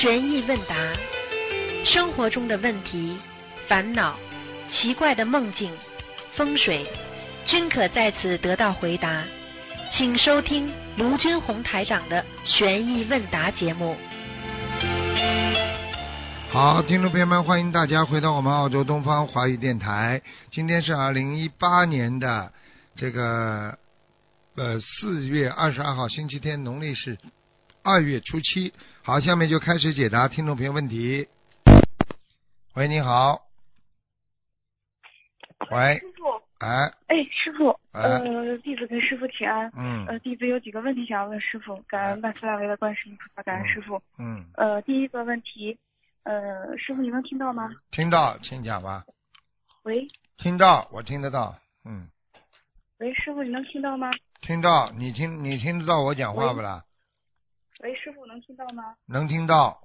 悬疑问答，生活中的问题、烦恼、奇怪的梦境、风水，均可在此得到回答。请收听卢军红台长的悬疑问答节目。好，听众朋友们，欢迎大家回到我们澳洲东方华语电台。今天是二零一八年的这个呃四月二十二号，星期天，农历是二月初七。好，下面就开始解答听众朋友问题。喂，你好。喂，师傅，哎，哎，师傅，哎呃，弟子跟师傅请安。嗯呃，弟子有几个问题想要问师傅，感恩万斯大维的观世音菩萨，感恩师傅。嗯，呃，第一个问题，呃，师傅你能听到吗？听到，请讲吧。喂，听到，我听得到。嗯，喂，师傅你能听到吗？听到，你听你听得到我讲话不啦？喂，师傅能听到吗？能听到。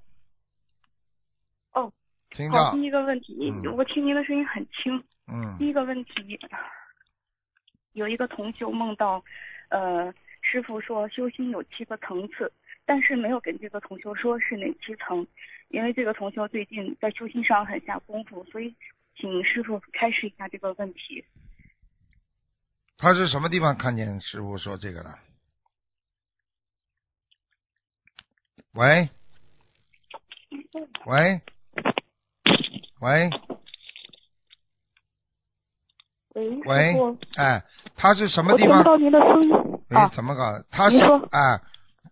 哦，听到好，。第一个问题，嗯我听您的声音很轻。嗯第一个问题，有一个同修梦到，呃，师傅说修心有七个层次，但是没有跟这个同修说是哪七层，因为这个同修最近在修心上很下功夫，所以请师傅开示一下这个问题。他是什么地方看见师傅说这个的？喂，喂，喂，喂，喂，哎，他是什么我听不地方？到您的声音哎啊，。怎么搞？他是您说哎，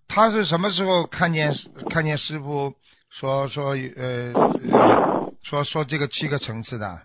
他是什么时候看见看见师傅说说呃呃说说这个七个层次的？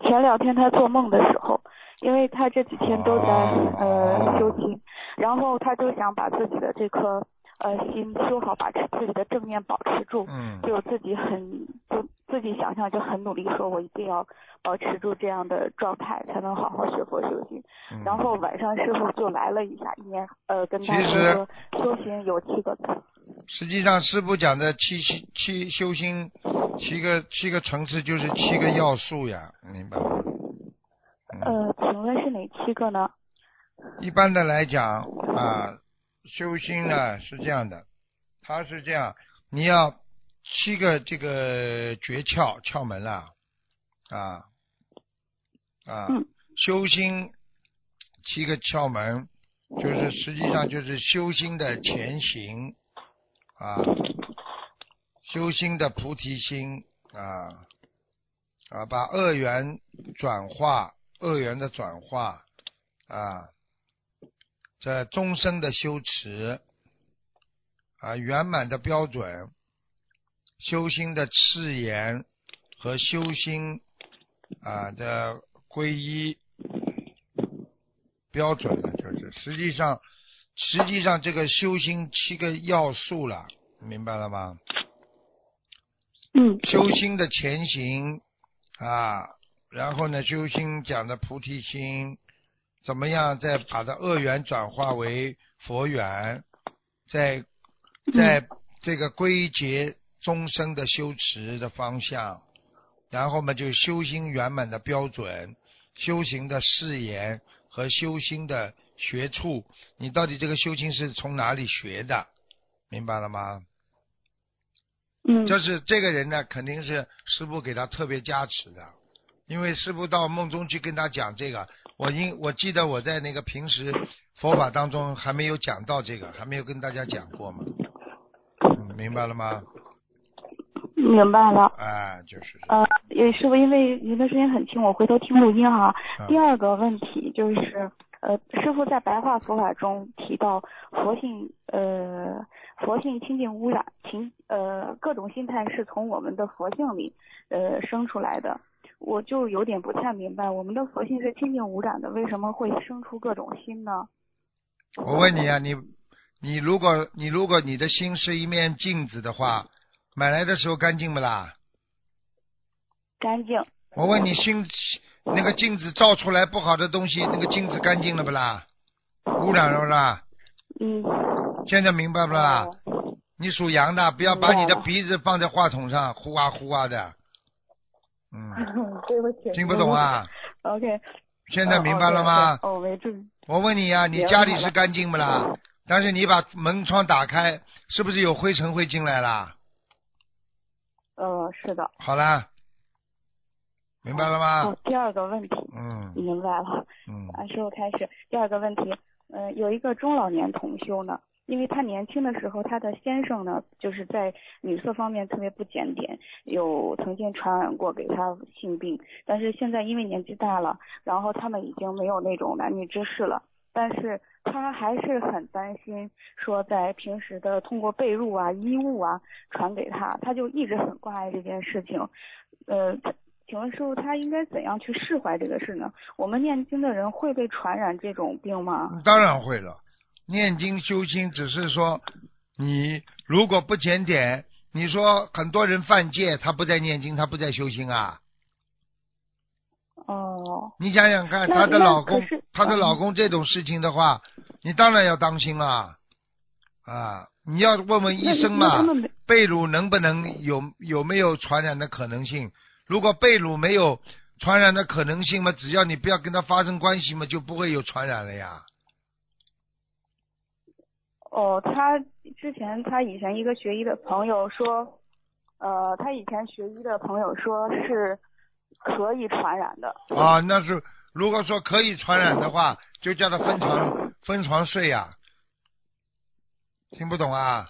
前两天他做梦的时候，因为他这几天都在、哦呃修心，然后他就想把自己的这颗呃心修好，把持自己的正念保持住，嗯就自己很就自己想象就很努力，说我一定要保持住这样的状态，才能好好学佛修行。嗯。然后晚上师傅就来了一下，一年呃跟他其实说说修行有七个层，实际上，师傅讲的七七七修心七个七个层次就是七个要素呀，明白吗？嗯，呃，请问是哪七个呢？一般的来讲啊，修心呢是这样的，它是这样，你要七个这个诀窍窍门啦，啊啊，嗯。修心七个窍门，就是实际上就是修心的前行啊，修心的菩提心啊啊，把恶缘转化，恶缘的转化啊，这终身的修持啊，圆满的标准，修心的誓言和修心啊的皈依标准了，就是实际上，实际上这个修心七个要素了，明白了吗？嗯修心的前行啊，然后呢，修心讲的菩提心，怎么样再把这恶缘转化为佛缘，在在这个归结终生的修持的方向，然后嘛就修心圆满的标准，修行的誓言和修心的学处，你到底这个修心是从哪里学的？明白了吗？嗯就是这个人呢，肯定是师傅给他特别加持的，因为师傅到梦中去跟他讲这个，我因我记得我在那个平时佛法当中还没有讲到这个，还没有跟大家讲过嘛，嗯，明白了吗？明白了。哎，就是这呃，也师傅，因为您的声音很轻，我回头听录音哈。啊第二个问题就是，呃，师傅在白话佛法中提到佛性，呃，佛性清净污染，情呃各种心态是从我们的佛性里呃生出来的。我就有点不太明白，我们的佛性是清净无染的，为什么会生出各种心呢？我问你啊，你你如果你如果你的心是一面镜子的话，买来的时候干净不啦？干净，我问你心那个镜子照出来不好的东西，那个镜子干净了不啦？污染了不啦？嗯，现在明白不啦？哦你属羊的，不要把你的鼻子放在话筒上，呼啊呼啊的。嗯，对不起，听不懂啊？？OK，现在明白了吗？哦，没注意。我问你呀、你家里是干净不啦？但是你把门窗打开，是不是有灰尘会进来啦？呃，是的。好啦，明白了吗？好，第二个问题，嗯明白了。嗯啊，师傅开始。第二个问题，呃，有一个中老年同修呢，因为他年轻的时候，他的先生呢，就是在女色方面特别不检点，有曾经传染过给他性病，但是现在因为年纪大了，然后他们已经没有那种男女之事了，但是他还是很担心，说在平时的通过被褥啊、衣物啊传给他，他就一直很关爱这件事情，呃。请问师傅，他应该怎样去释怀这个事呢？我们念经的人会被传染这种病吗？当然会了。念经修心只是说，你如果不检点，你说很多人犯戒，他不在念经，他不在修心啊。哦，你想想看，那她的老公她的嗯老公这种事情的话，你当然要当心了啊！你要问问医生嘛被褥能不能有有没有传染的可能性？如果被褥没有传染的可能性嘛，只要你不要跟他发生关系嘛，就不会有传染了呀。哦，他之前他以前一个学医的朋友说，呃，他以前学医的朋友说是可以传染的。啊，那是如果说可以传染的话，就叫他分床分床睡呀、听不懂啊？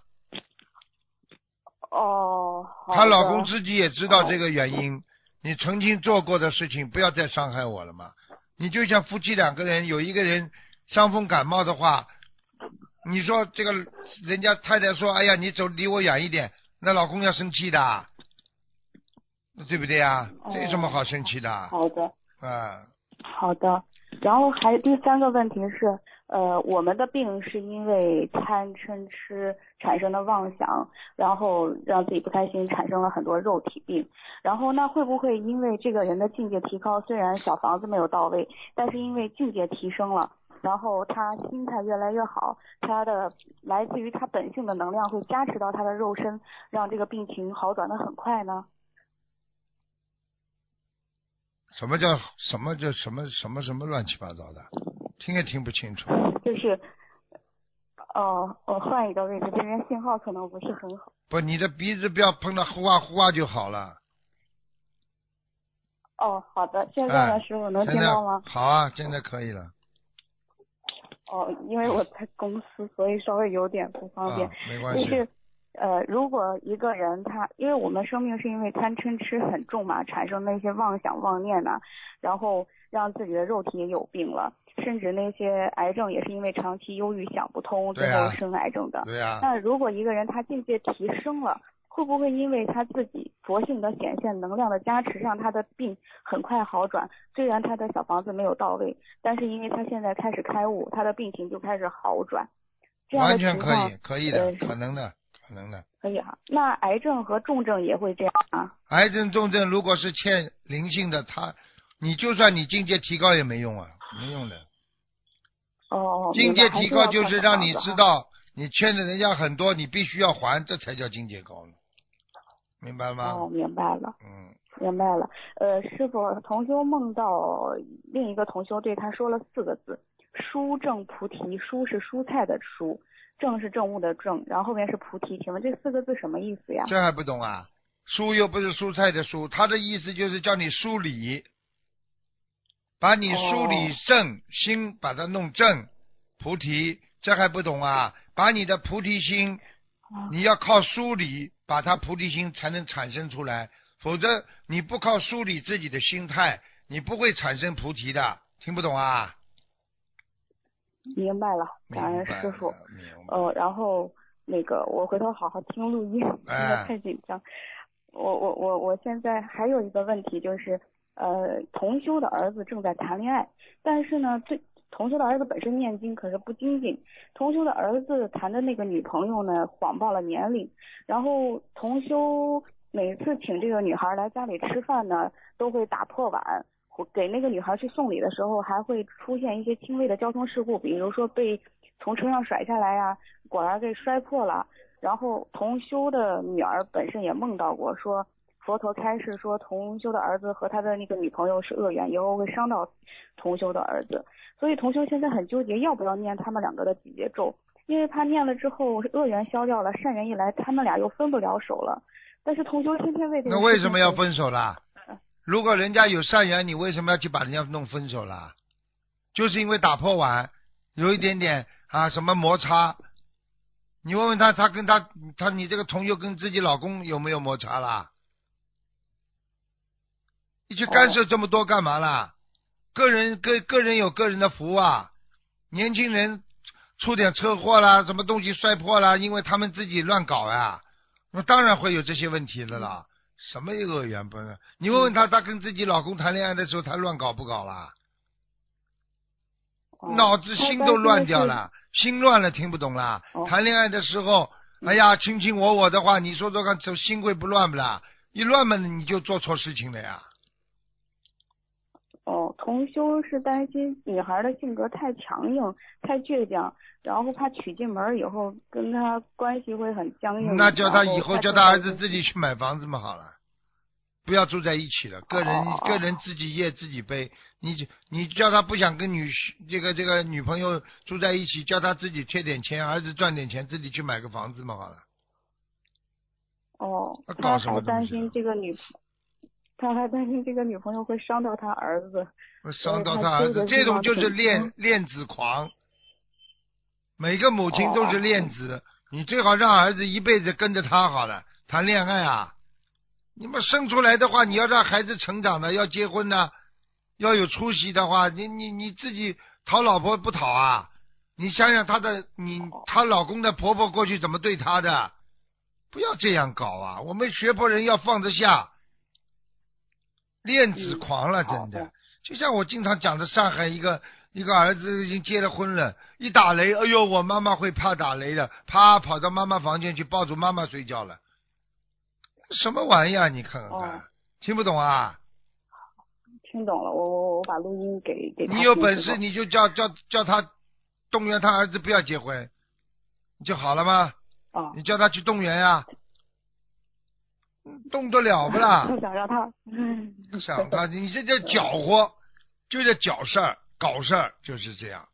哦，好她老公自己也知道这个原因，你曾经做过的事情，不要再伤害我了嘛。你就像夫妻两个人，有一个人伤风感冒的话，你说这个人家太太说，哎呀，你走离我远一点，那老公要生气的，对不对呀？这有什么好生气的？好的。啊，好的，然后还第三个问题是，呃，我们的病是因为贪嗔痴产生的妄想，然后让自己不开心，产生了很多肉体病。然后那会不会因为这个人的境界提高，虽然小房子没有到位，但是因为境界提升了，然后他心态越来越好，他的来自于他本性的能量会加持到他的肉身，让这个病情好转的很快呢？什么叫什么叫什么什么什么乱七八糟的，听也听不清楚。就是，哦，我换一个位置，这边信号可能不是很好。不，你的鼻子不要碰到呼啊呼啊就好了。哦，好的，现在哎呢，师傅能听到吗？好啊，现在可以了。哦，因为我在公司，所以稍微有点不方便。啊，没关系。就是，呃，如果一个人他，因为我们生命是因为贪嗔痴很重嘛，产生那些妄想妄念呐、然后让自己的肉体也有病了，甚至那些癌症也是因为长期忧郁想不通，最后生癌症的。对呀、那如果一个人他境界提升了，会不会因为他自己佛性的显现、能量的加持，让他的病很快好转？虽然他的小房子没有到位，但是因为他现在开始开悟，他的病情就开始好转。这样的完全可以，可以的呃，可能的，可能的。可以哈。那癌症和重症也会这样啊？癌症重症如果是欠灵性的，他，你就算你境界提高也没用啊，没用的。哦，境界提高就是让你知道，你欠的人家很多，你必须要还，这才叫境界高呢。明白吗？哦，明白了。嗯，明白了，呃，师傅，同修梦到另一个同修对他说了四个字：蔬正菩提。蔬是蔬菜的蔬，正是正物的正，然后后面是菩提。请问这四个字什么意思呀？这还不懂啊？蔬又不是蔬菜的蔬，他的意思就是叫你梳理，把你梳理哦正、心，把它弄正，菩提，这还不懂啊？把你的菩提心，啊你要靠梳理，把他菩提心才能产生出来，否则你不靠梳理自己的心态，你不会产生菩提的。听不懂啊？明白了，感恩师傅。呃，然后那个我回头好好听录音，不哎太紧张。我我我我现在还有一个问题就是，呃，同修的儿子正在谈恋爱，但是呢，这同修的儿子本身念经可是不精进，同修的儿子谈的那个女朋友呢谎报了年龄，然后同修每次请这个女孩来家里吃饭呢，都会打破碗。给那个女孩去送礼的时候，还会出现一些轻微的交通事故，比如说被从车上甩下来呀、果然给摔破了。然后同修的女儿本身也梦到过，说佛陀开示说同修的儿子和他的那个女朋友是恶缘，以后会伤到同修的儿子。所以同修现在很纠结，要不要念他们两个的几节咒，因为他念了之后恶缘消掉了，善缘一来，他们俩又分不了手了。但是同修天天为这个那为什么要分手啦嗯？如果人家有善缘，你为什么要去把人家弄分手啦？就是因为打破碗，有一点点啊什么摩擦。你问问他，他跟他他你这个同修跟自己老公有没有摩擦啦？你去干涉这么多干嘛啦？个人个个人有个人的福啊，年轻人出点车祸啦，什么东西摔破啦，因为他们自己乱搞啊，那当然会有这些问题的啦。什么恶缘不是？你问问他，他跟自己老公谈恋爱的时候，他乱搞不搞啦？哦脑子心都乱掉。了，心乱了，听不懂啦。哦谈恋爱的时候，哎呀，卿卿我我的话，你说说看，这心会不乱不啦？一乱嘛，你就做错事情了呀。哦，同修是担心女孩的性格太强硬、太倔强，然后怕娶进门以后跟他关系会很僵硬。那叫他以后叫他儿子自己去买房子嘛，好了，不要住在一起了，个人哦个人自己业自己背。你你叫他不想跟女婿这个这个女朋友住在一起，叫他自己贴点钱，儿子赚点钱，自己去买个房子嘛，好了。哦他，搞他还担心这个女，他还担心这个女朋友会伤到他儿子。会伤到他他儿子，这种就是恋恋子狂。每个母亲都是哦恋子，你最好让儿子一辈子跟着他好了，谈恋爱啊。你们生出来的话，你要让孩子成长的，要结婚的，要有出息的话，你你你自己讨老婆不讨啊？你想想她的，你她老公的婆婆过去怎么对她的？不要这样搞啊！我们学佛人要放得下，恋子狂了，真的的。就像我经常讲的，上海一个一个儿子已经结了婚了，一打雷，哎呦，我妈妈会怕打雷的，啪跑到妈妈房间去抱住妈妈睡觉了，什么玩意儿？你看看看，哦听不懂啊？听懂了，我我我把录音给给他你有本事你就叫叫叫他动员他儿子不要结婚，就好了吗？啊，你叫他去动员呀、嗯动得了不啦？不想让他，不，想他，你这叫搅和，就叫搅事儿、搞事儿，就是这样。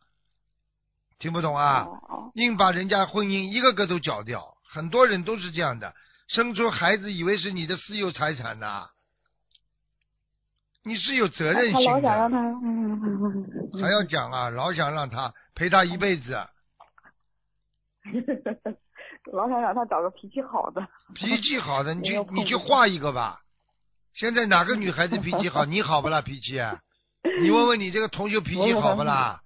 听不懂啊？硬把人家婚姻一个个都搅掉，很多人都是这样的，生出孩子以为是你的私有财产呐、你是有责任心的，老想让他，嗯嗯嗯嗯还要讲啊，老想让他陪他一辈子，老想让他找个脾气好的。脾气好的，你没去有碰过你去画一个吧。现在哪个女孩子脾气好？你好不啦？脾气？啊你问问你这个同学脾气好不啦？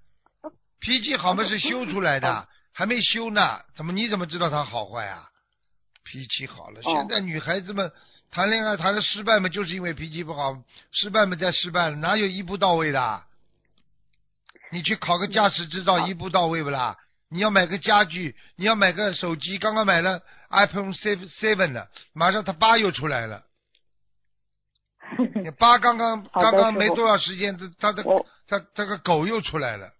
脾气好嘛是修出来的，还没修呢，怎么你怎么知道他好坏啊？脾气好了，哦现在女孩子们谈恋爱谈的失败嘛，就是因为脾气不好，失败嘛再失败了，哪有一步到位的？你去考个驾驶执照，一步到位不啦？你要买个家具，你要买个手机，刚刚买了 iPhone seven seven 的，马上它八又出来了。你 八刚刚刚刚没多少时间，这它的我它这个狗又出来了。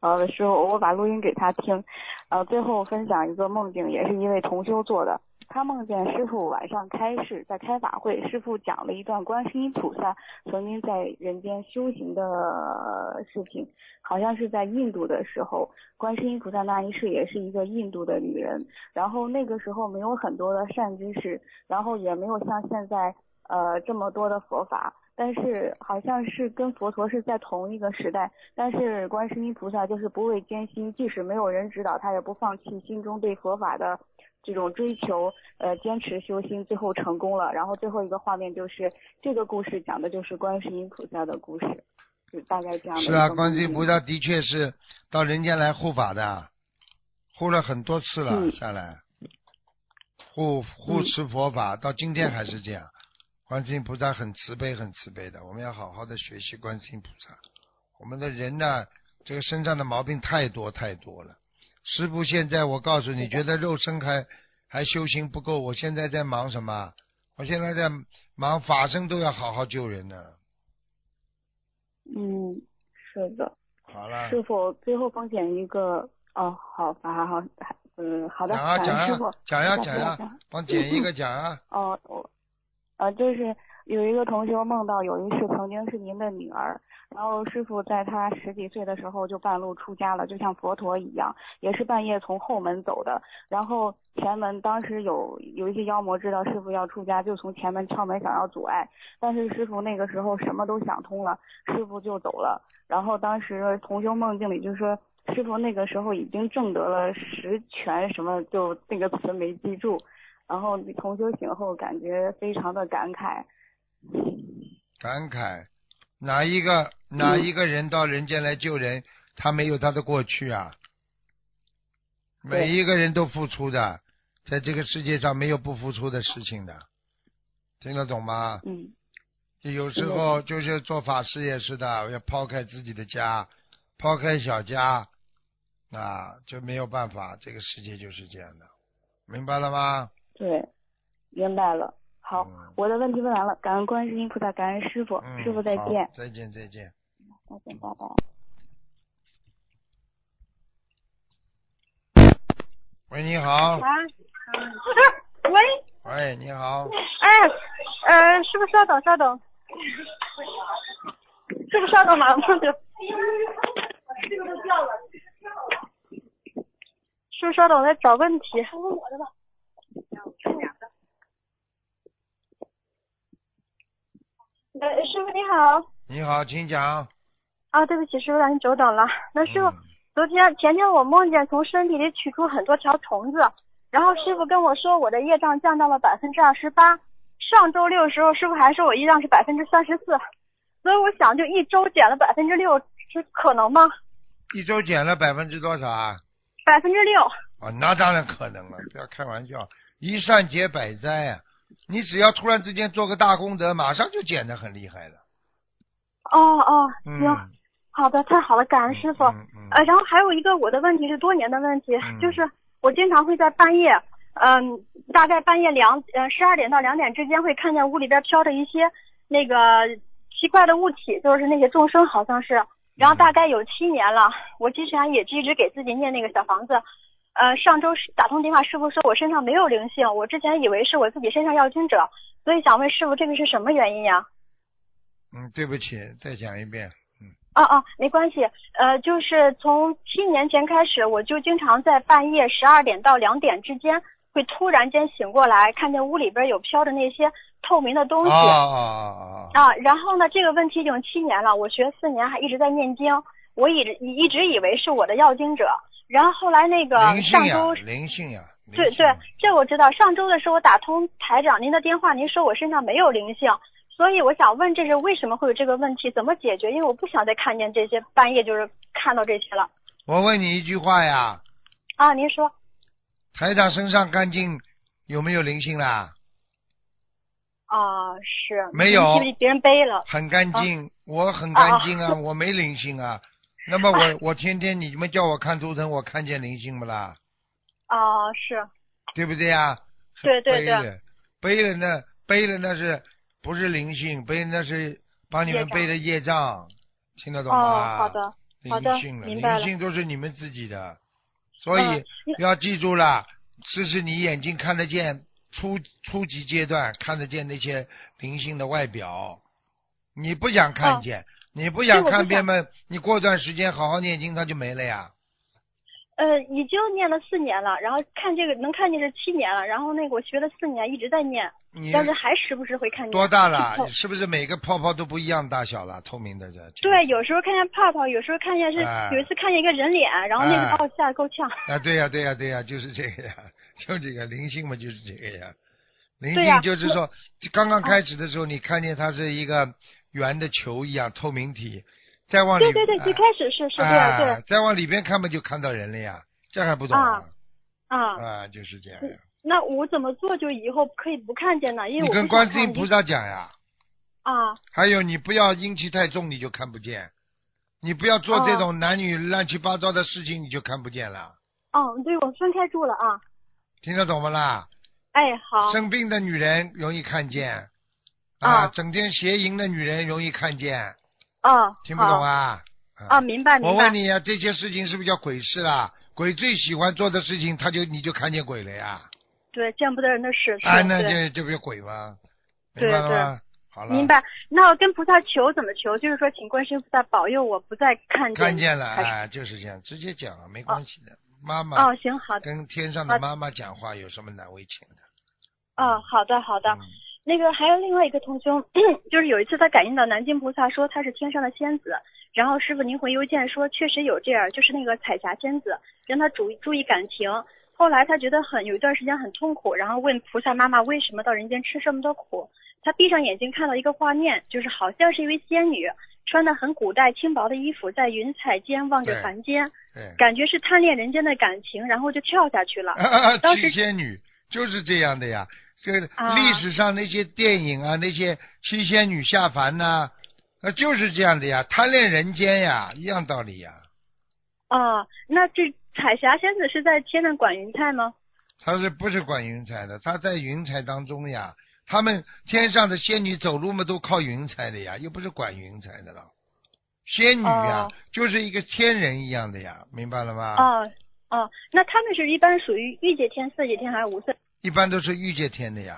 好的，师傅，我把录音给他听。呃，最后分享一个梦境，也是一位同修做的。他梦见师傅晚上开示，在开法会，师傅讲了一段观世音菩萨曾经在人间修行的事情，好像是在印度的时候，观世音菩萨那一世也是一个印度的女人，然后那个时候没有很多的善知识，然后也没有像现在呃这么多的佛法，但是好像是跟佛陀是在同一个时代，但是观世音菩萨就是不畏艰辛，即使没有人指导，他也不放弃心中对佛法的这种追求，呃，坚持修心，最后成功了。然后最后一个画面就是这个故事讲的就是观世音菩萨的故事，就大概这样的是啊，观世音菩萨的确是到人间来护法的，护了很多次了、嗯下来，护护嗯持佛法，到今天还是这样。观世音菩萨很慈悲，很慈悲的，我们要好好的学习观世音菩萨。我们的人呢，这个身上的毛病太多太多了。师傅现在我告诉你，觉得肉身还还修行不够，我现在在忙什么？我现在在忙法身都要好好救人呢。嗯，是的。好了，师傅，最后奉献一个哦，好，好好好，嗯，好的，讲啊讲感恩师傅啊，讲呀下次讲呀再讲，帮捡一个讲啊。哦，我，呃，就是有一个同学梦到有一次曾经是您的女儿，然后师傅在她十几岁的时候就半路出家了，就像佛陀一样，也是半夜从后门走的。然后前门当时有有一些妖魔知道师傅要出家，就从前门敲门想要阻碍，但是师傅那个时候什么都想通了，师傅就走了。然后当时同修梦境里就说，师傅那个时候已经证得了十全什么，就那个词没记住。然后同修醒后感觉非常的感慨。感慨，哪一个哪一个人到人间来救人，他没有他的过去啊？每一个人都付出的，在这个世界上没有不付出的事情的，听得懂吗？嗯。有时候就是做法事也是的，要抛开自己的家，抛开小家，啊，就没有办法，这个世界就是这样的，明白了吗？对，明白了。好，我的问题问完了，感恩观世音菩萨，感恩师傅，师傅再见。再见再见。再见，拜拜。喂，你好。啊，喂。喂，你好。哎，呃，师傅稍等稍等。师傅稍等，马上过去。这个都掉了。师傅稍等，我在找问题。问我的吧。呃，师傅你好。你好，请讲。啊，对不起，师傅让您久等了。那师傅，昨天前天我梦见从身体里取出很多条虫子，然后师傅跟我说我的业障降到了百分之二十八。上周六的时候，师傅还说我业障是百分之三十四，所以我想就一周减了百分之六，是可能吗？一周减了百分之多少啊？百分之六。啊，那当然可能了，不要开玩笑，一善解百灾啊。你只要突然之间做个大功德，马上就减的很厉害了。哦哦，行，好的，太好了，感恩师傅。呃，然后还有一个我的问题是多年的问题，就是我经常会在半夜，嗯，大概半夜两呃十二点到两点之间会看见屋里边飘着一些那个奇怪的物体，就是那些众生好像是，然后大概有七年了，我之前也一直给自己念那个小房子。呃，上周打通电话，师傅说我身上没有灵性，我之前以为是我自己身上要经者，所以想问师傅这个是什么原因呀？嗯，对不起，再讲一遍。嗯。哦哦，没关系。呃，就是从七年前开始，我就经常在半夜十二点到两点之间，会突然间醒过来，看见屋里边有飘着那些透明的东西。啊啊啊啊！啊，然后呢，这个问题已经七年了，我学四年还一直在念经，我一直一直以为是我的要经者。然后后来那个上周灵性呀，对对，这我知道。上周的时候我打通台长您的电话，您说我身上没有灵性，所以我想问这是为什么会有这个问题，怎么解决？因为我不想再看见这些半夜就是看到这些了。我问你一句话呀。啊，您说。台长身上干净有没有灵性啦？啊，是。没有。别人背了。很干净，我很干净啊，我没灵性啊。那么我我天天你们叫我看图腾，我看见灵性不啦？哦，是。对不对呀？对对对。背了那背了那是不是灵性？背那是帮你们背的业障，听得懂吗？哦，好的，好的，明白灵性都是你们自己的，所以要记住了，这是你眼睛看得见初初级阶段看得见那些灵性的外表，你不想看见。你不想看变吗？你过段时间好好念经，它就没了呀。呃，已经念了四年了，然后看这个能看见是七年了，然后那个我学了四年一直在念，但是还时不时会看见。多大了？是不是每个泡泡都不一样大小了？透明的这。对，有时候看见泡泡，有时候看见是有一次看见一个人脸，然后那个把我吓得够呛。啊，对呀，对呀，对呀，就是这个呀，就这个灵性嘛，就是这个呀。灵性就是说，刚刚开始的时候，你看见它是一个。圆的球一样透明体，再往里对对对，最开始是是这样对，再往里边看嘛，就看到人了呀，这还不懂啊？啊啊，就是这样。那我怎么做就以后可以不看见呢？因为你跟观世音菩萨讲呀。啊。还有你不要阴气太重，你就看不见。你不要做这种男女乱七八糟的事情，你就看不见了。哦，对，我分开住了啊。听得懂不啦？哎，好。生病的女人容易看见。啊，整天邪淫的女人容易看见。哦，听不懂啊？啊，明白明白。我问你啊，这些事情是不是叫鬼事啊？鬼最喜欢做的事情，他就你就看见鬼了呀？对，见不得人的事。啊，那就就不鬼吗？明白了吗？好了。明白。那我跟菩萨求怎么求？就是说，请观世音菩萨保佑我不再看见。看见了，哎，就是这样，直接讲了，没关系的。妈妈。哦，行，好的。跟天上的妈妈讲话有什么难为情的？哦，好的，好的。那个还有另外一个同修，就是有一次他感应到南京菩萨说他是天上的仙子，然后师傅您回邮件说确实有这样，就是那个彩霞仙子让他注注意感情。后来他觉得很有一段时间很痛苦，然后问菩萨妈妈为什么到人间吃这么多苦。他闭上眼睛看到一个画面，就是好像是一位仙女穿的很古代轻薄的衣服，在云彩间望着凡间，感觉是贪恋人间的感情，然后就跳下去了。当时仙女就是这样的呀。这历史上那些电影啊，那些七仙女下凡呐，那就是这样的呀，贪恋人间呀，一样道理呀。哦，那这彩霞仙子是在天上管云彩吗？她是不是管云彩的？她在云彩当中呀。他们天上的仙女走路嘛，都靠云彩的呀，又不是管云彩的了。仙女呀，就是一个天人一样的呀，明白了吗？哦哦，那他们是一般属于御界天、色界天还是无色？一般都是御界天的呀，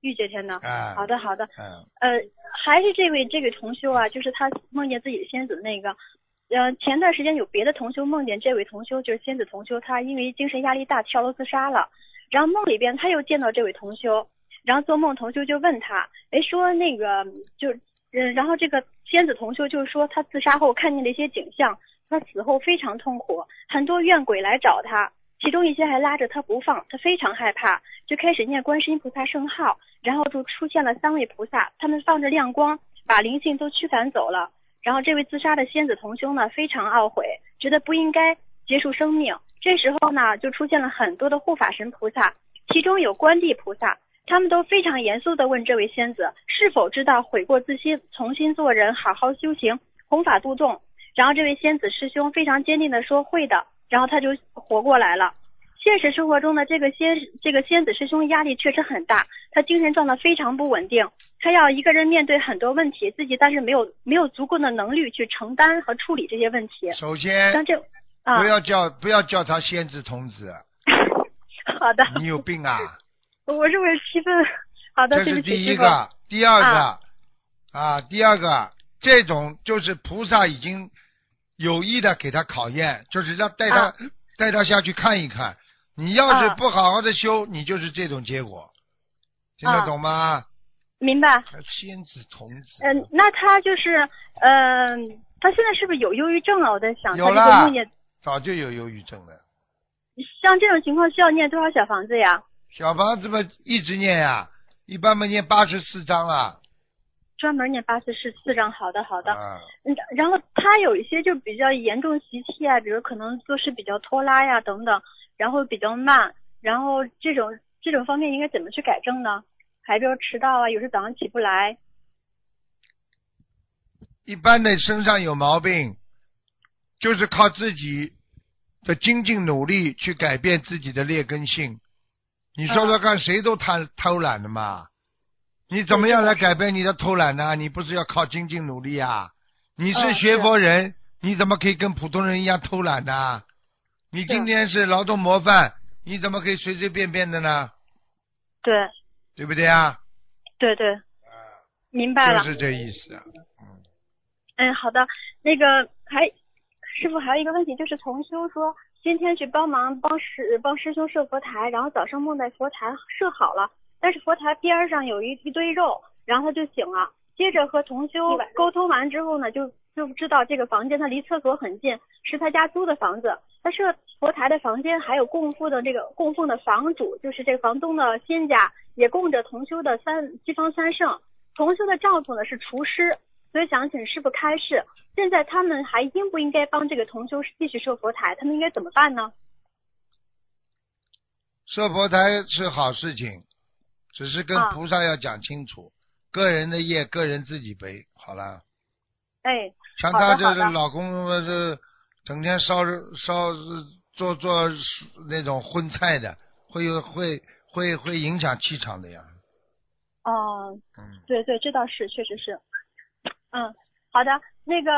御界天的。啊，好的好的。嗯。呃，还是这位这位同修啊，就是他梦见自己的仙子那个，呃，前段时间有别的同修梦见这位同修，就是仙子同修，他因为精神压力大跳楼自杀了。然后梦里边他又见到这位同修，然后做梦同修就问他，哎，说那个就，嗯，然后这个仙子同修就是说他自杀后看见了一些景象，他死后非常痛苦，很多怨鬼来找他。其中一些还拉着他不放，他非常害怕，就开始念观世音菩萨圣号，然后就出现了三位菩萨，他们放着亮光，把灵性都驱赶走了。然后这位自杀的仙子同修呢，非常懊悔，觉得不应该结束生命。这时候呢，就出现了很多的护法神菩萨，其中有观地菩萨，他们都非常严肃地问这位仙子是否知道悔过自新，重新做人，好好修行，弘法度众。然后这位仙子师兄非常坚定地说会的。然后他就活过来了。现实生活中的这个仙这个仙子师兄压力确实很大，他精神状态非常不稳定，他要一个人面对很多问题，自己但是没有没有足够的能力去承担和处理这些问题。首先，像这啊，不要叫不要叫他仙子童子。好的。你有病啊！我认为气氛好的。这是第一个，第二个啊，第二个这种就是菩萨已经。有意的给他考验，就是让带他带他下去看一看。你要是不好好的修，你就是这种结果，听得懂吗？明白。仙子童子。嗯，那他就是，嗯，他现在是不是有忧郁症啊？我在想，有了，早就有忧郁症了。像这种情况需要念多少小房子呀？小房子嘛，一直念呀，一般嘛念八十四章啊。专门念八四是四张，好的好的。嗯，然后他有一些就比较严重习气啊，比如可能做事比较拖拉呀等等，然后比较慢，然后这种这种方面应该怎么去改正呢？还比如迟到啊，有时早上起不来。一般的身上有毛病，就是靠自己的精进努力去改变自己的劣根性。你说说看，谁都贪偷懒的嘛？你怎么样来改变你的偷懒呢？你不是要靠精进努力啊？你是学佛人，你怎么可以跟普通人一样偷懒呢？你今天是劳动模范，你怎么可以随随便便的呢？对，对不对啊？对对，明白了，就是这意思。嗯，嗯，好的，那个还师傅还有一个问题，就是同修说今天去帮忙帮师帮师兄设佛台，然后早上梦在佛台设好了。但是佛台边上有一一堆肉，然后他就醒了，接着和同修沟通完之后呢，就就知道这个房间他离厕所很近，是他家租的房子。他设佛台的房间还有供奉的这个供奉的房主，就是这个房东的仙家，也供着同修的三西方三圣。同修的丈夫呢是厨师，所以想请师傅开示，现在他们还应不应该帮这个同修继续设佛台？他们应该怎么办呢？设佛台是好事情。只是跟菩萨要讲清楚，个人的业个人自己背，好了。哎，像他这老公是整天烧烧做做那种荤菜的，会有会会会影响气场的呀。哦，嗯，对对，这倒是，确实是。嗯，好的，那个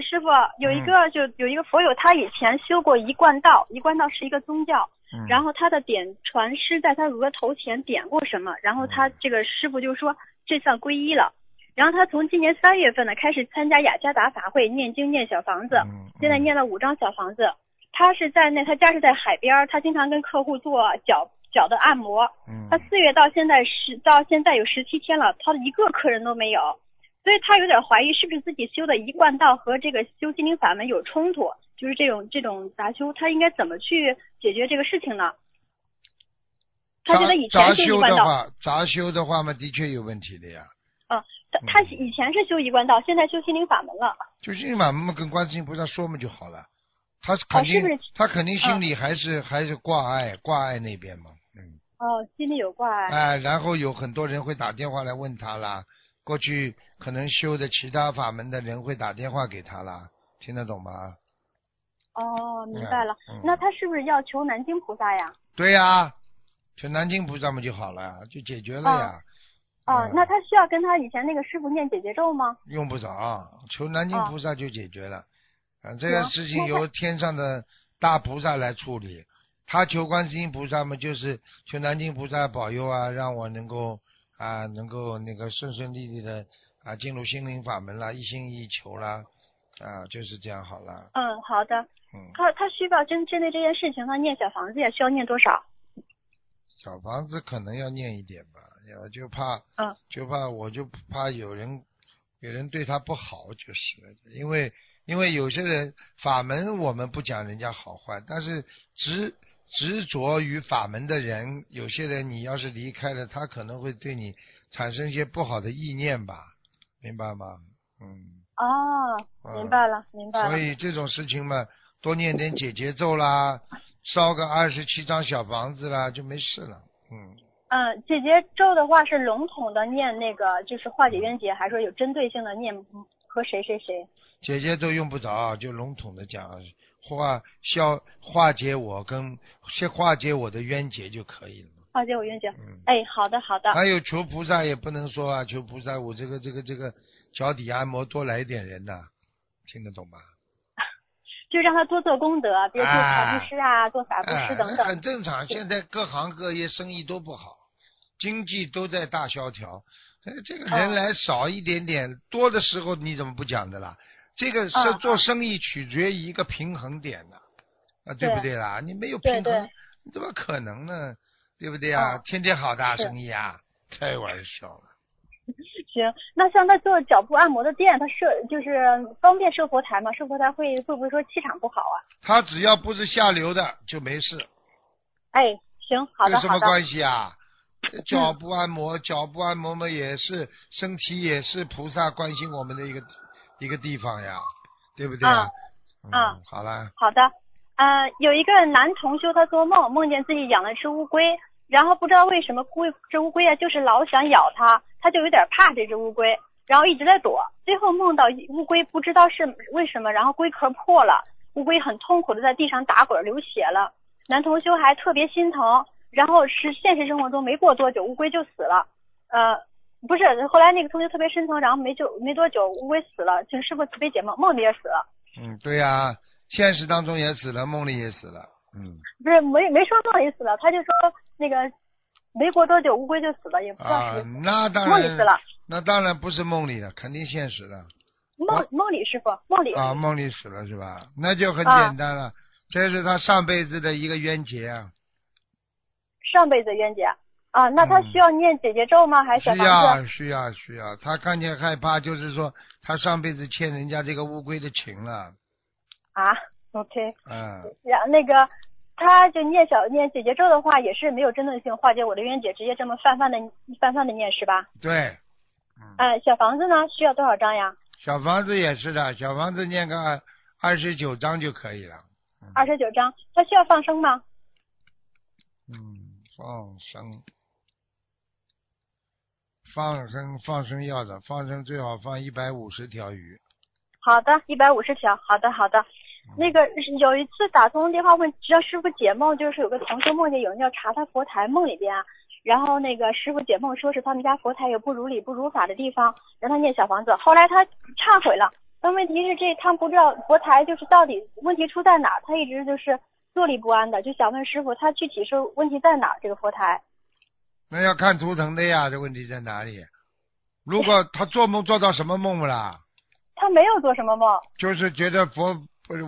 师傅有一个就有一个佛友，他以前修过一贯道，一贯道是一个宗教。然后他的点传师在他额头前点过什么，然后他这个师傅就说这算皈依了。然后他从今年三月份呢开始参加雅加达法会，念经念小房子，现在念了五张小房子。他是在那他家是在海边，他经常跟客户做脚脚的按摩。他四月到现在十到现在有十七天了，他一个客人都没有，所以他有点怀疑是不是自己修的一贯道和这个修心灵法门有冲突，就是这种这种杂修，他应该怎么去解决这个事情呢？他觉得以前修一贯道，杂修的话嘛，的确有问题的呀。啊，他他以前是修一贯道，现在修心灵法门了。修心灵法门嘛，跟观世音菩萨说嘛就好了。他肯定，他肯定心里还是还是挂碍，挂碍那边嘛，嗯。哦，心里有挂碍。哎，然后有很多人会打电话来问他啦。过去可能修的其他法门的人会打电话给他了，听得懂吗？哦，明白了。那他是不是要求南京菩萨呀？对呀，求南京菩萨不就好了，就解决了呀。哦，那他需要跟他以前那个师傅念姐姐咒吗？用不着，求南京菩萨就解决了。啊，这个事情由天上的大菩萨来处理。他求观世音菩萨嘛，就是求南京菩萨保佑啊，让我能够啊，能够那个顺顺利利的啊，进入心灵法门啦，一心一意求啦，啊，就是这样好了。嗯，好的。嗯。他他需要针针对这件事情，他念小房子也需要念多少？小房子可能要念一点吧，要就怕，嗯，就怕我就怕有人有人对他不好，就是因为。因为有些人法门我们不讲人家好坏，但是执执着于法门的人，有些人你要是离开了，他可能会对你产生一些不好的意念吧，明白吗？嗯。哦，明白了，明白了。所以这种事情嘛，多念点解结咒啦，烧个二十七张小房子啦，就没事了。嗯。嗯，解结咒的话是笼统的念那个，就是化解冤结，还是说有针对性的念？和谁谁谁？姐姐都用不着，就笼统的讲，化消化解我跟先化解我的冤结就可以了。化解我冤结。嗯。哎，好的好的。还有求菩萨也不能说啊，求菩萨我这个这个这个脚底按摩多来一点人呐，听得懂吗？就让他多做功德，比如做财布施啊，做法布施等等。很正常，现在各行各业生意都不好，经济都在大萧条。这个人来少一点点，多的时候你怎么不讲的啦？这个是做生意取决于一个平衡点的，啊，对不对啦？你没有平衡，你怎么可能呢？对不对啊？天天好大生意啊，开玩笑了。行，那像他做脚部按摩的店，他设就是方便设佛台吗？设佛台会会不会说气场不好啊？他只要不是下流的就没事。哎，行，好的，有什么关系啊？脚部按摩，脚部按摩嘛，也是身体也是菩萨关心我们的一个一个地方呀，对不对啊？嗯，好了。好的，呃，有一个男同修，他做梦梦见自己养了只乌龟，然后不知道为什么龟这乌龟啊，就是老想咬他，他就有点怕这只乌龟，然后一直在躲，最后梦到乌龟不知道是为什么，然后龟壳破了，乌龟很痛苦的在地上打滚流血了，男同修还特别心疼。然后是现实生活中没过多久，乌龟就死了。呃，不是，后来那个同学特别深层，然后没就没多久，乌龟死了，请师傅慈悲解梦，梦里也死了。嗯，对呀，现实当中也死了，梦里也死了。嗯，不是没没说梦里死了，他就说那个没过多久乌龟就死了，也不知道是那当然梦里死了。那当然不是梦里的，肯定现实的。梦梦里师傅梦里啊，梦里死了是吧？那就很简单了，这是他上辈子的一个冤结啊。上辈子冤结啊，那他需要念姐姐咒吗？还是小房子？需要需要需要，他看见害怕，就是说他上辈子欠人家这个乌龟的情了。啊，OK。嗯。然那个，他就念小念姐姐咒的话，也是没有针对性化解我的冤结，直接这么泛泛的泛泛的念是吧？对。嗯。小房子呢？需要多少张呀？小房子也是的，小房子念个二十九张就可以了。二十九张，他需要放生吗？嗯，放生，放生，放生要的，放生最好放一百五十条鱼。好的，一百五十条。好的，好的。那个有一次打通电话问让师傅解梦，就是有个同学梦见有人要查他佛台，梦里边，然后那个师傅解梦说是他们家佛台有不如理不如法的地方，让他念小房子。后来他忏悔了，但问题是这他不知道佛台就是到底问题出在哪，他一直就是。坐立不安的，就想问师傅，他具体是问题在哪？这个佛台？那要看图腾的呀，这问题在哪里？如果他做梦做到什么梦了？他没有做什么梦。就是觉得佛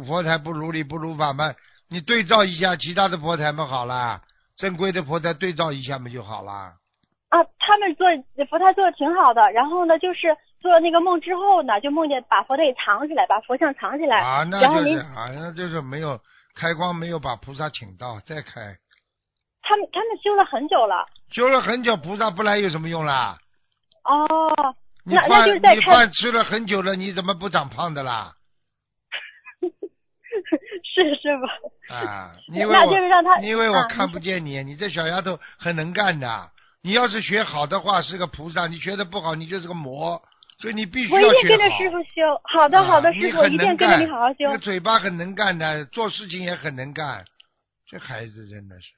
佛台不如理不如法嘛，你对照一下其他的佛台嘛好了，正规的佛台对照一下嘛就好了。啊，他们做佛台做的挺好的，然后呢，就是做了那个梦之后呢，就梦见把佛台给藏起来，把佛像藏起来。啊，那就是啊，那就是没有开光，没有把菩萨请到，再开。他们他们修了很久了。修了很久，菩萨不来有什么用啦？哦。你饭你饭吃了很久了，你怎么不长胖的啦？是是吧？啊，因为我因为我看不见你，你这小丫头很能干的。你要是学好的话，是个菩萨；你学的不好，你就是个魔。所以你必须要学好。我一定跟着师傅修。好的好的，师傅一定跟着你好好修。这个嘴巴很能干的，做事情也很能干。这孩子真的是。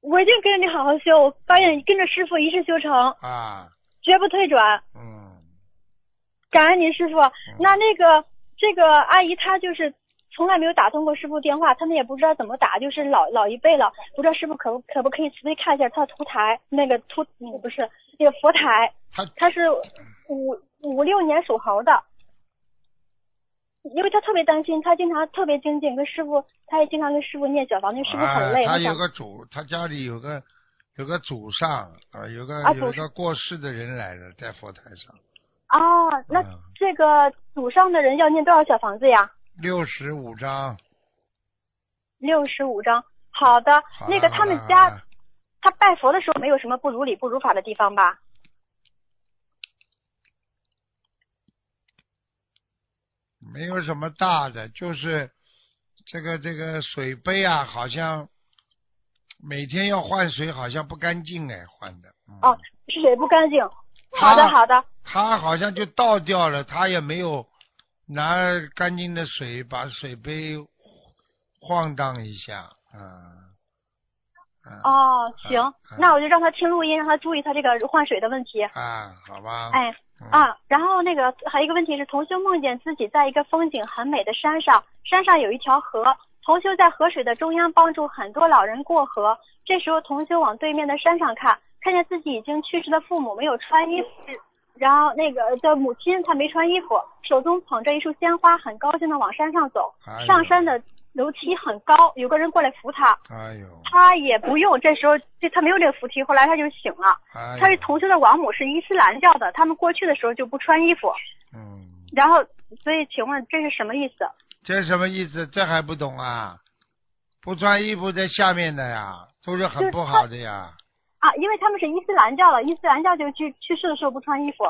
我一定跟着你好好修，我发现跟着师傅一世修成。啊。绝不退转。嗯。感恩您师傅，那那个这个阿姨她就是从来没有打通过师傅电话，他们也不知道怎么打，就是老老一辈了，不知道师傅可不可不可以慈悲看一下她的图台，那个图不是那个佛台，她是五五六年属猴的，因为他特别担心，他经常特别精进，跟师傅，他也经常跟师傅念小房子，师傅很累。他有个祖，他家里有个有个祖上啊，有个有个过世的人来了，在佛台上。哦，那这个祖上的人要念多少小房子呀？六十五张。六十五张，好的。那个他们家，他拜佛的时候没有什么不如理不如法的地方吧？没有什么大的，就是这个这个水杯啊，好像每天要换水，好像不干净哎，换的。哦，水不干净。好的好的，他好像就倒掉了，他也没有拿干净的水把水杯晃荡一下，嗯。哦，行，那我就让他听录音，让他注意他这个换水的问题。啊，好吧。哎，啊，然后那个还有一个问题是，同修梦见自己在一个风景很美的山上，山上有一条河，同修在河水的中央帮助很多老人过河，这时候同修往对面的山上看。看见自己已经去世的父母没有穿衣服，然后那个的母亲她没穿衣服，手中捧着一束鲜花，很高兴的往山上走。上山的楼梯很高，有个人过来扶他。哎呦！他也不用，这时候就他没有这个扶梯，后来他就醒了。他是同修的王母是伊斯兰教的，他们过去的时候就不穿衣服。嗯。然后，所以请问这是什么意思？这是什么意思？这还不懂啊？不穿衣服在下面的呀，都是很不好的呀。啊，因为他们是伊斯兰教的，伊斯兰教就去去世的时候不穿衣服。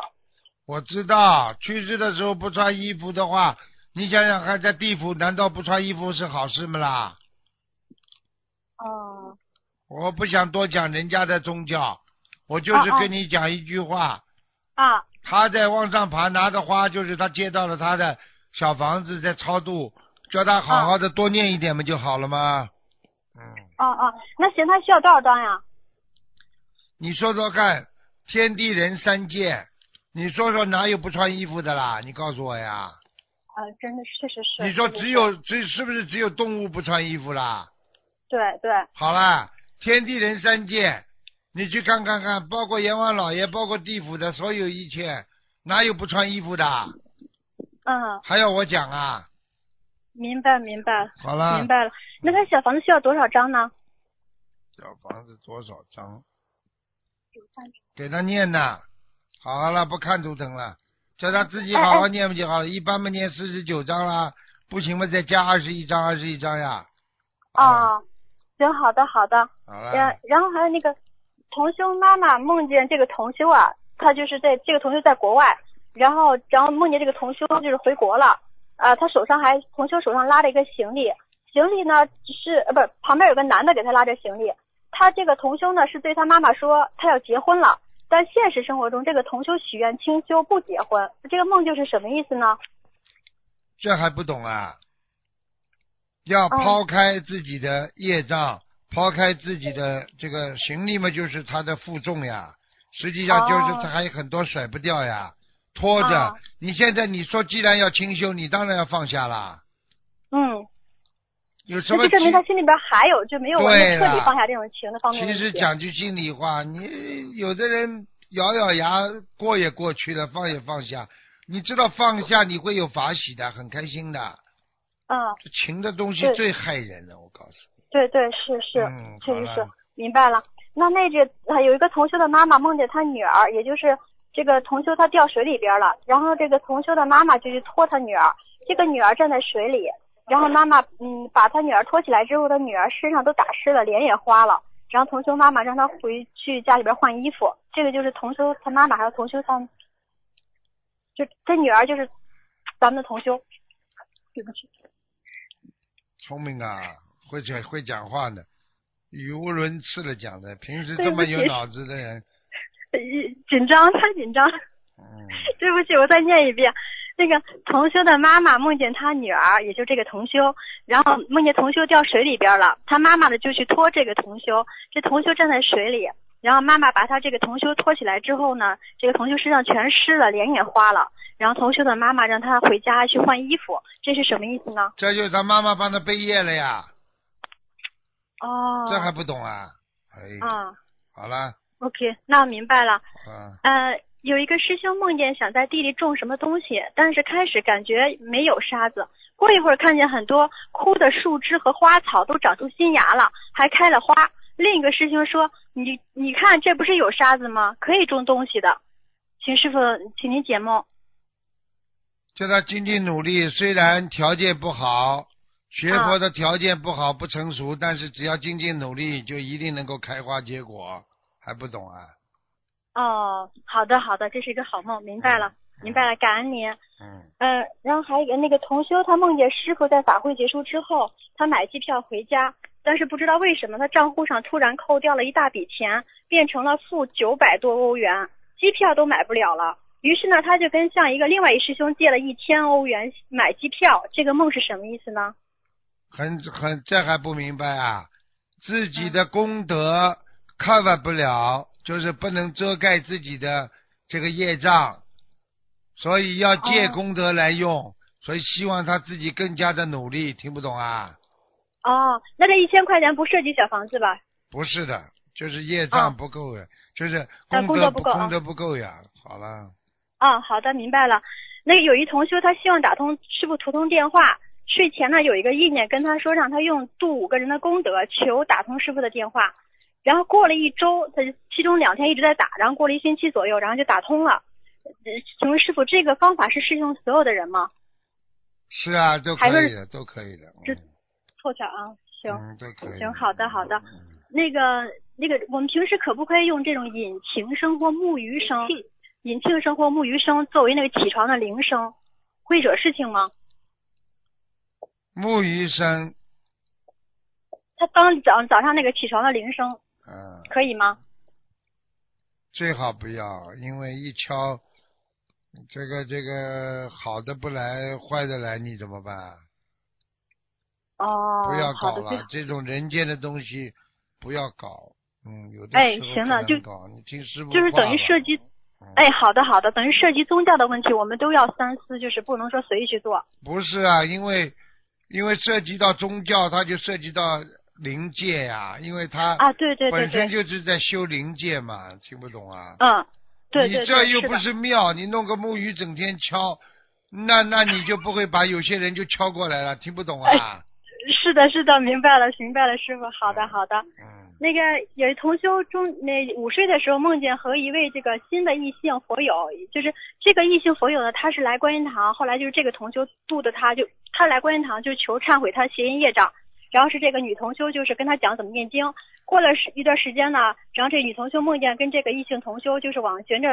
我知道，去世的时候不穿衣服的话，你想想看，在地府难道不穿衣服是好事吗啦？哦。我不想多讲人家的宗教，我就是跟你讲一句话。啊。他在往上爬，拿着花，就是他接到了他的小房子，在超度，叫他好好的多念一点不就好了吗？嗯。哦哦，那行，他需要多少张呀？你说说看，天地人三界，你说说哪有不穿衣服的啦？你告诉我呀。啊，真的确实是。你说只有只是不是只有动物不穿衣服啦？对对。好啦，天地人三界，你去看看看，包括阎王老爷，包括地府的所有一切，哪有不穿衣服的？嗯。还要我讲啊？明白明白。好了。明白了，那他小房子需要多少张呢？小房子多少张？给他念呐，好了，不看图腾了，叫他自己好好念不就好了？一般嘛念四十九章啦，不行嘛再加二十一章，二十一章呀。啊，行，好的，好的。好了。然然后还有那个同修妈妈梦见这个同修啊，他就是在这个同修在国外，然后然后梦见这个同修就是回国了，啊，他手上还同修手上拉着一个行李，行李呢是呃不是旁边有个男的给他拉着行李。他这个同修呢，是对他妈妈说他要结婚了，但现实生活中这个同修许愿清修不结婚，这个梦就是什么意思呢？这还不懂啊？要抛开自己的业障，抛开自己的这个行李嘛，就是他的负重呀。实际上就是他还有很多甩不掉呀，拖着。你现在你说既然要清修，你当然要放下啦。嗯。有什么？就证明他心里边还有，就没有彻底放下这种情的方面。其实讲句心里话，你有的人咬咬牙过也过去了，放也放下。你知道放下你会有法喜的，很开心的。嗯。情的东西最害人了，我告诉你。对对是是，确实是明白了。那那只有一个同修的妈妈梦见他女儿，也就是这个同修他掉水里边了，然后这个同修的妈妈就去拖他女儿，这个女儿站在水里，然后妈妈嗯把她女儿拖起来之后，她女儿身上都打湿了，脸也花了，然后同修妈妈让她回去家里边换衣服，这个就是同修他妈妈还有同修他。就他女儿就是咱们的同修，对不起。聪明啊，会讲会讲话的，语无伦次的讲的，平时这么有脑子的人。紧张，太紧张。嗯。对不起，我再念一遍。那个同修的妈妈梦见他女儿，也就这个同修，然后梦见同修掉水里边了，他妈妈呢就去拖这个同修，这同修站在水里。然后妈妈把他这个同修拖起来之后呢，这个同修身上全湿了，脸也花了。然后同修的妈妈让他回家去换衣服，这是什么意思呢？这就是他妈妈帮他背业了呀。哦。这还不懂啊？哎。啊。好了。OK，那我明白了。嗯。呃，有一个师兄梦见想在地里种什么东西，但是开始感觉没有沙子，过一会儿看见很多枯的树枝和花草都长出新芽了，还开了花。另一个师兄说：“你你看，这不是有沙子吗？可以种东西的，请师傅，请您解梦。”叫他经济努力，虽然条件不好，学佛的条件不好，不成熟，但是只要经济努力，就一定能够开花结果。还不懂啊？哦，好的好的，这是一个好梦，明白了，明白了，感恩您。嗯。嗯，然后还有一个那个同修，他梦见师傅在法会结束之后，他买机票回家。但是不知道为什么他账户上突然扣掉了一大笔钱，变成了负九百多欧元，机票都买不了了。于是呢，他就跟向一个另外一师兄借了一千欧元买机票。这个梦是什么意思呢？很很，这还不明白啊？自己的功德 cover 不了，就是不能遮盖自己的这个业障，所以要借功德来用。所以希望他自己更加的努力。听不懂啊？哦，那这一千块钱不涉及小房子吧？不是的，就是业障不够呀，就是功德不够，功德不够呀。好了。啊，好的，明白了。那有一同修，他希望打通师傅图通电话，睡前呢有一个意念跟他说，让他用度五个人的功德求打通师傅的电话。然后过了一周，他其中两天一直在打，然后过了一星期左右，然后就打通了。请问师傅，这个方法是适用所有的人吗？是啊，都可以的，都可以的。这凑巧啊，行，行，好的，好的。那个，那个，我们平时可不可以用这种引擎声或木鱼声、引擎声或木鱼声作为那个起床的铃声，会惹事情吗？木鱼声。他当早早上那个起床的铃声，嗯，可以吗？最好不要，因为一敲，这个这个好的不来，坏的来，你怎么办？哦，不要搞了，这种人间的东西不要搞。嗯，有的哎，行了，就你听师傅就是等于涉及，哎，好的好的，等于涉及宗教的问题，我们都要三思，就是不能说随意去做。不是啊，因为因为涉及到宗教，它就涉及到灵界呀，因为他啊，对对对本身就是在修灵界嘛，听不懂啊？嗯，对对对，你这又不是庙，你弄个木鱼整天敲，那那你就不会把有些人就敲过来了，听不懂啊？是的，是的，明白了，明白了，师傅，好的，好的。嗯。那个有同修中那午睡的时候梦见和一位这个新的异性佛友，就是这个异性佛友呢，他是来观音堂，后来就是这个同修度的他，就他来观音堂就求忏悔他邪淫业障，然后是这个女同修就是跟他讲怎么念经，过了一段时间呢，然后这女同修梦见跟这个异性同修就是往旋着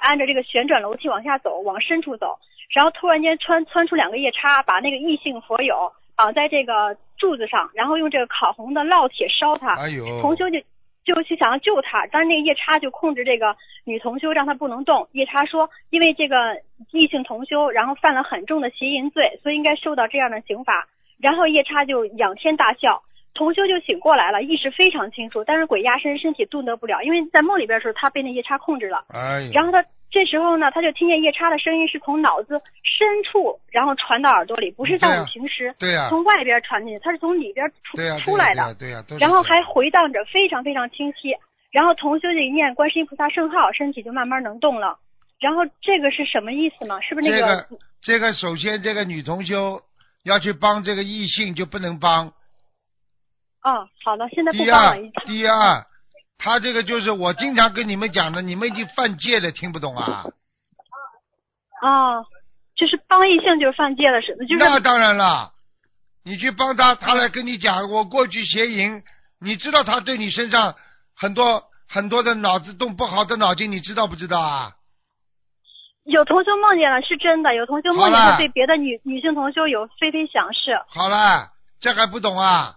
按着这个旋转楼梯往下走，往深处走，然后突然间窜窜出两个夜叉，把那个异性佛友。绑在这个柱子上，然后用这个烤红的烙铁烧他。哎呦！同修就就去想要救他，但是那个夜叉就控制这个女同修，让她不能动。夜叉说，因为这个异性同修，然后犯了很重的邪淫罪，所以应该受到这样的刑罚。然后夜叉就仰天大笑，同修就醒过来了，意识非常清楚，但是鬼压身，身体动得不了，因为在梦里边的时候，他被那夜叉控制了。哎。然后他。这时候呢，他就听见夜叉的声音是从脑子深处，然后传到耳朵里，不是像我们平时从外边传进去，他是从里边出出来的，对呀，然后还回荡着，非常非常清晰。然后同修就一念观世音菩萨圣号，身体就慢慢能动了。然后这个是什么意思吗？是不是那个？这个这个首先这个女同修要去帮这个异性就不能帮。哦，好了，现在不帮了。第二，第二，他这个就是我经常跟你们讲的，你们已经犯戒了，听不懂啊？哦，就是帮异性就是犯戒了，是就是。那当然了，你去帮他，他来跟你讲，我过去邪淫，你知道他对你身上很多很多的脑子动不好的脑筋，你知道不知道啊？有同修梦见了，是真的。有同修梦见他对别的女女性同修有非非想事。好了，这还不懂啊？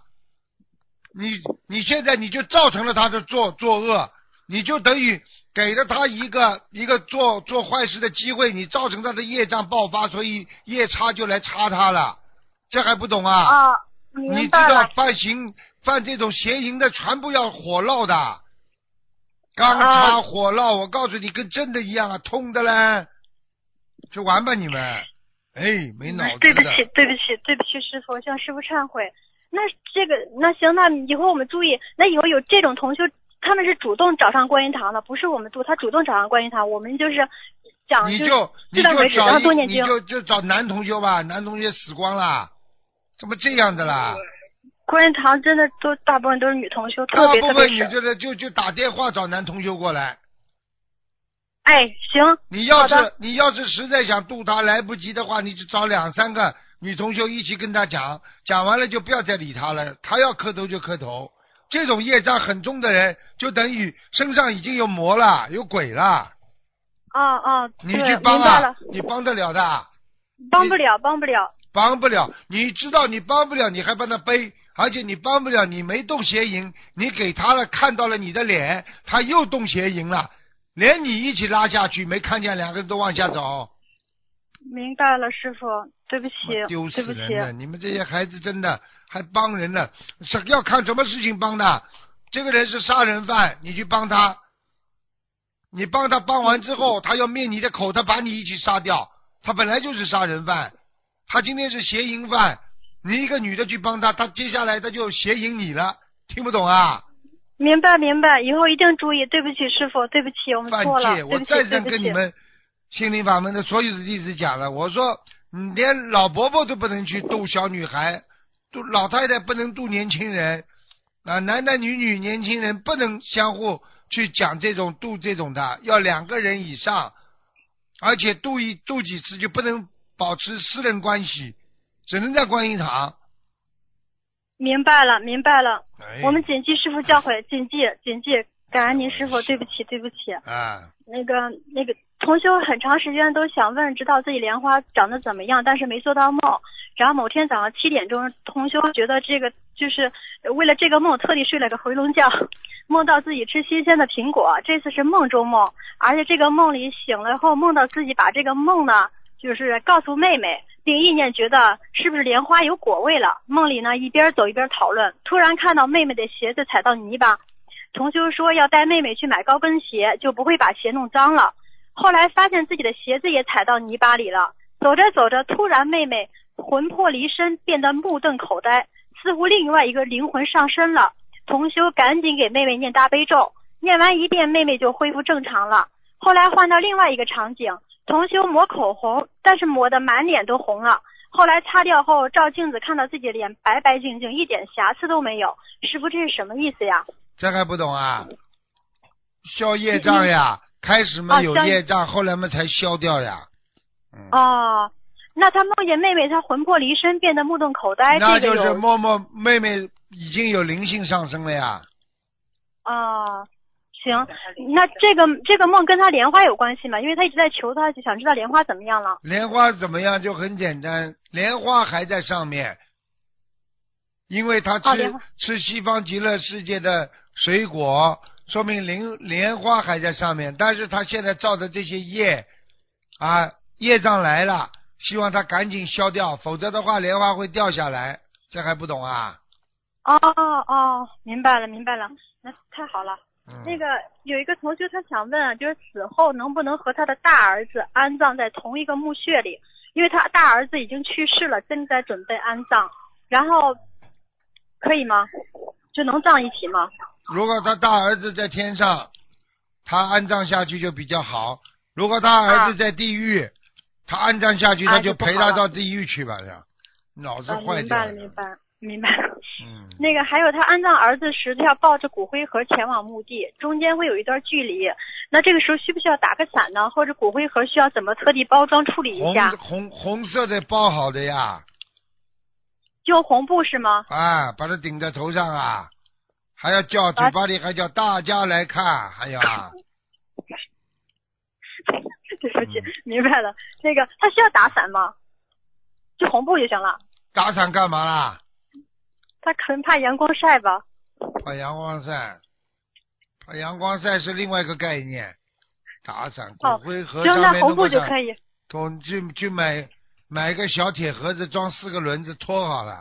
你你现在你就造成了他的作作恶，你就等于给了他一个一个做做坏事的机会，你造成他的业障爆发，所以夜叉就来插他了，这还不懂啊？啊，你知道犯行犯这种邪淫的全部要火烙的，刚插火烙，我告诉你跟真的一样啊，痛的嘞，去玩吧你们，哎，没脑子对不起，对不起，对不起，师傅，向师傅忏悔。那这个那行，那以后我们注意。那以后有这种同修，他们是主动找上观音堂的，不是我们度，他主动找上观音堂，我们就是讲就自断为止，然后多念经。你就就找男同修吧，男同学死光了，怎么这样的啦？观音堂真的都大部分都是女同修，特别特别大部分女的就就打电话找男同修过来。哎，行。你要是你要是实在想度他来不及的话，你就找两三个。女同学一起跟他讲，讲完了就不要再理他了。他要磕头就磕头。这种业障很重的人，就等于身上已经有魔了，有鬼了。啊啊，你去帮啊，你帮得了的？帮不了，帮不了。帮不了，你知道你帮不了，你还帮他背，而且你帮不了，你没动邪淫，你给他了，看到了你的脸，他又动邪淫了，连你一起拉下去，没看见两个人都往下走。明白了，师傅，对不起，丢死人了！你们这些孩子真的还帮人呢？是要看什么事情帮的？这个人是杀人犯，你去帮他，你帮他帮完之后，他要灭你的口，他把你一起杀掉。他本来就是杀人犯，他今天是邪淫犯，你一个女的去帮他，他接下来他就邪淫你了，听不懂啊？明白明白，以后一定注意。对不起，师傅，对不起，我们错了，我再三跟你们。心灵法门的所有的弟子讲了，我说你，连老伯伯都不能去度小女孩，度老太太不能度年轻人，啊，男男女女年轻人不能相互去讲这种度这种的，要两个人以上，而且度一度几次就不能保持私人关系，只能在观音堂。明白了，明白了，我们谨记师傅教诲，谨记谨记，感恩您师傅，对不起，对不起。啊。那个那个。同修很长时间都想问，知道自己莲花长得怎么样，但是没做到梦。然后某天早上七点钟，同修觉得这个就是为了这个梦，特地睡了个回笼觉，梦到自己吃新鲜的苹果。这次是梦中梦，而且这个梦里醒了后，梦到自己把这个梦呢，就是告诉妹妹，并意念觉得是不是莲花有果味了。梦里呢一边走一边讨论，突然看到妹妹的鞋子踩到泥巴，同修说要带妹妹去买高跟鞋，就不会把鞋弄脏了。后来发现自己的鞋子也踩到泥巴里了，走着走着，突然妹妹魂魄离身，变得目瞪口呆，似乎另外一个灵魂上身了。同修赶紧给妹妹念大悲咒，念完一遍，妹妹就恢复正常了。后来换到另外一个场景，同修抹口红，但是抹的满脸都红了。后来擦掉后，照镜子看到自己脸白白净净，一点瑕疵都没有。师傅，这是什么意思呀？这还不懂啊？消业障呀。开始嘛有业障，后来嘛才消掉呀。哦，那他梦见妹妹，他魂魄离身，变得目瞪口呆。那就是默默妹妹已经有灵性上升了呀。哦，行，那这个这个梦跟他莲花有关系吗？因为他一直在求他，就想知道莲花怎么样了。莲花怎么样就很简单，莲花还在上面，因为他吃吃西方极乐世界的水果。说明莲莲花还在上面，但是他现在造的这些业啊，业障来了，希望他赶紧消掉，否则的话莲花会掉下来。这还不懂啊？哦哦，明白了明白了，那太好了。那个有一个同学他想问啊，就是死后能不能和他的大儿子安葬在同一个墓穴里？因为他大儿子已经去世了，正在准备安葬，然后可以吗？就能葬一起吗？如果他大儿子在天上，他安葬下去就比较好；如果他儿子在地狱，他安葬下去他就陪他到地狱去吧，这样脑子坏掉了。明白了，明白了，明白了。嗯。那个还有他安葬儿子时，他要抱着骨灰盒前往墓地，中间会有一段距离。那这个时候需不需要打个伞呢？或者骨灰盒需要怎么特地包装处理一下？红红红色的包好的呀。用红布是吗？啊，把它顶在头上啊，还要叫嘴巴里还叫大家来看，还有啊。对不起，明白了。那个他需要打伞吗？就红布就行了。打伞干嘛啦？他可能怕阳光晒吧。怕阳光晒，怕阳光晒是另外一个概念。打伞骨灰盒上面红布就可以。从去去买。买个小铁盒子装四个轮子拖好了。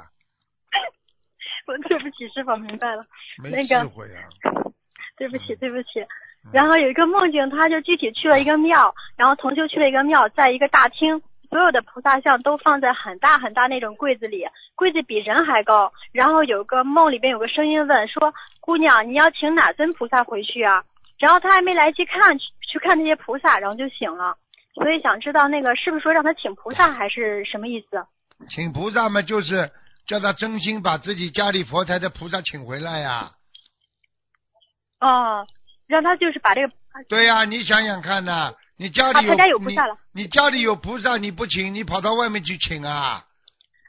我对不起师傅，明白了。没智慧啊！对不起，对不起。然后有一个梦境，他就具体去了一个庙，然后同修去了一个庙，在一个大厅，所有的菩萨像都放在很大很大那种柜子里，柜子比人还高。然后有个梦里边有个声音问说：“姑娘，你要请哪尊菩萨回去啊？”然后他还没来及看去看那些菩萨，然后就醒了。所以想知道那个是不是说让他请菩萨还是什么意思？请菩萨嘛，就是叫他真心把自己家里佛台的菩萨请回来呀。哦，让他就是把这个。对呀，你想想看呐，你家里他家有菩萨了，你家里有菩萨你不请，你跑到外面去请啊？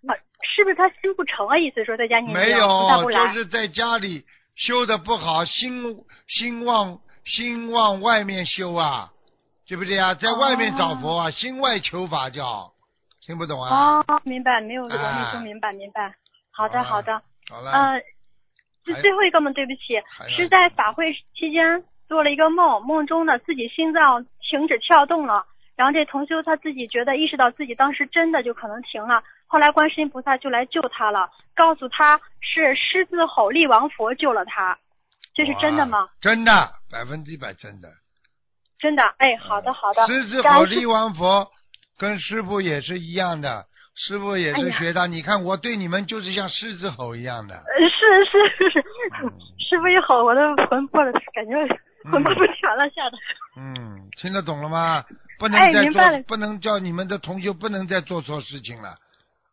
啊，是不是他修不成啊？意思说在家里没有，就是在家里修的不好，心心往心往外面修啊。对不对啊？在外面找佛啊，心外求法叫，听不懂啊？哦，明白，没有这个，你说明白明白。好的好的。好了。呃，这最后一个嘛，对不起，是在法会期间做了一个梦，梦中呢自己心脏停止跳动了，然后这同修他自己觉得意识到自己当时真的就可能停了，后来观世音菩萨就来救他了，告诉他是狮子吼力王佛救了他，这是真的吗？真的，百分之百真的。真的，哎，好的好的。狮子吼力王佛跟师傅也是一样的，师傅也是学他。你看我对你们就是像狮子吼一样的。是是是，师傅一吼，我的魂魄感觉魂魄不全了，吓得。嗯，听得懂了吗？不能再做，不能叫你们的同学不能再做错事情了。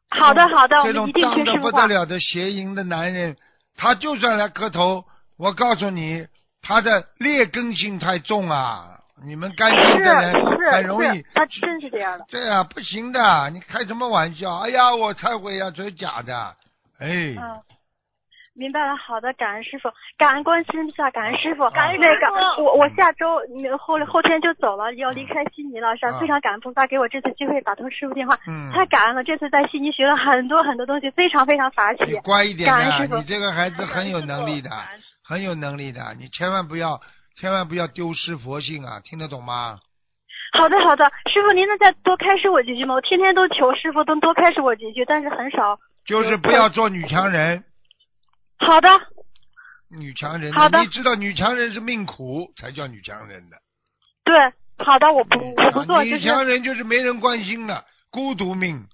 好的好的，这种脏的不得了的邪淫的男人，他就算来磕头，我告诉你，他的劣根性太重啊。你们干净的人很容易，他真是这样的。对啊，不行的，你开什么玩笑？哎呀，我忏悔呀，这是假的。哎。嗯，明白了。好的，感恩师傅，感恩关心一下，感恩师傅。感恩那个，我我下周后后天就走了，要离开悉尼了，是非常感恩菩萨给我这次机会打通师傅电话。嗯。太感恩了，这次在悉尼学了很多很多东西，非常非常法喜。乖一点的，你这个孩子很有能力的，很有能力的，你千万不要。千万不要丢失佛性啊！听得懂吗？好的，好的，师傅，您能再多开示我几句吗？我天天都求师傅，都多开示我几句，但是很少。就是不要做女强人。好的。女强人。好的。你知道女强人是命苦才叫女强人的。对，好的，我不我不做。女强人就是没人关心的孤独命。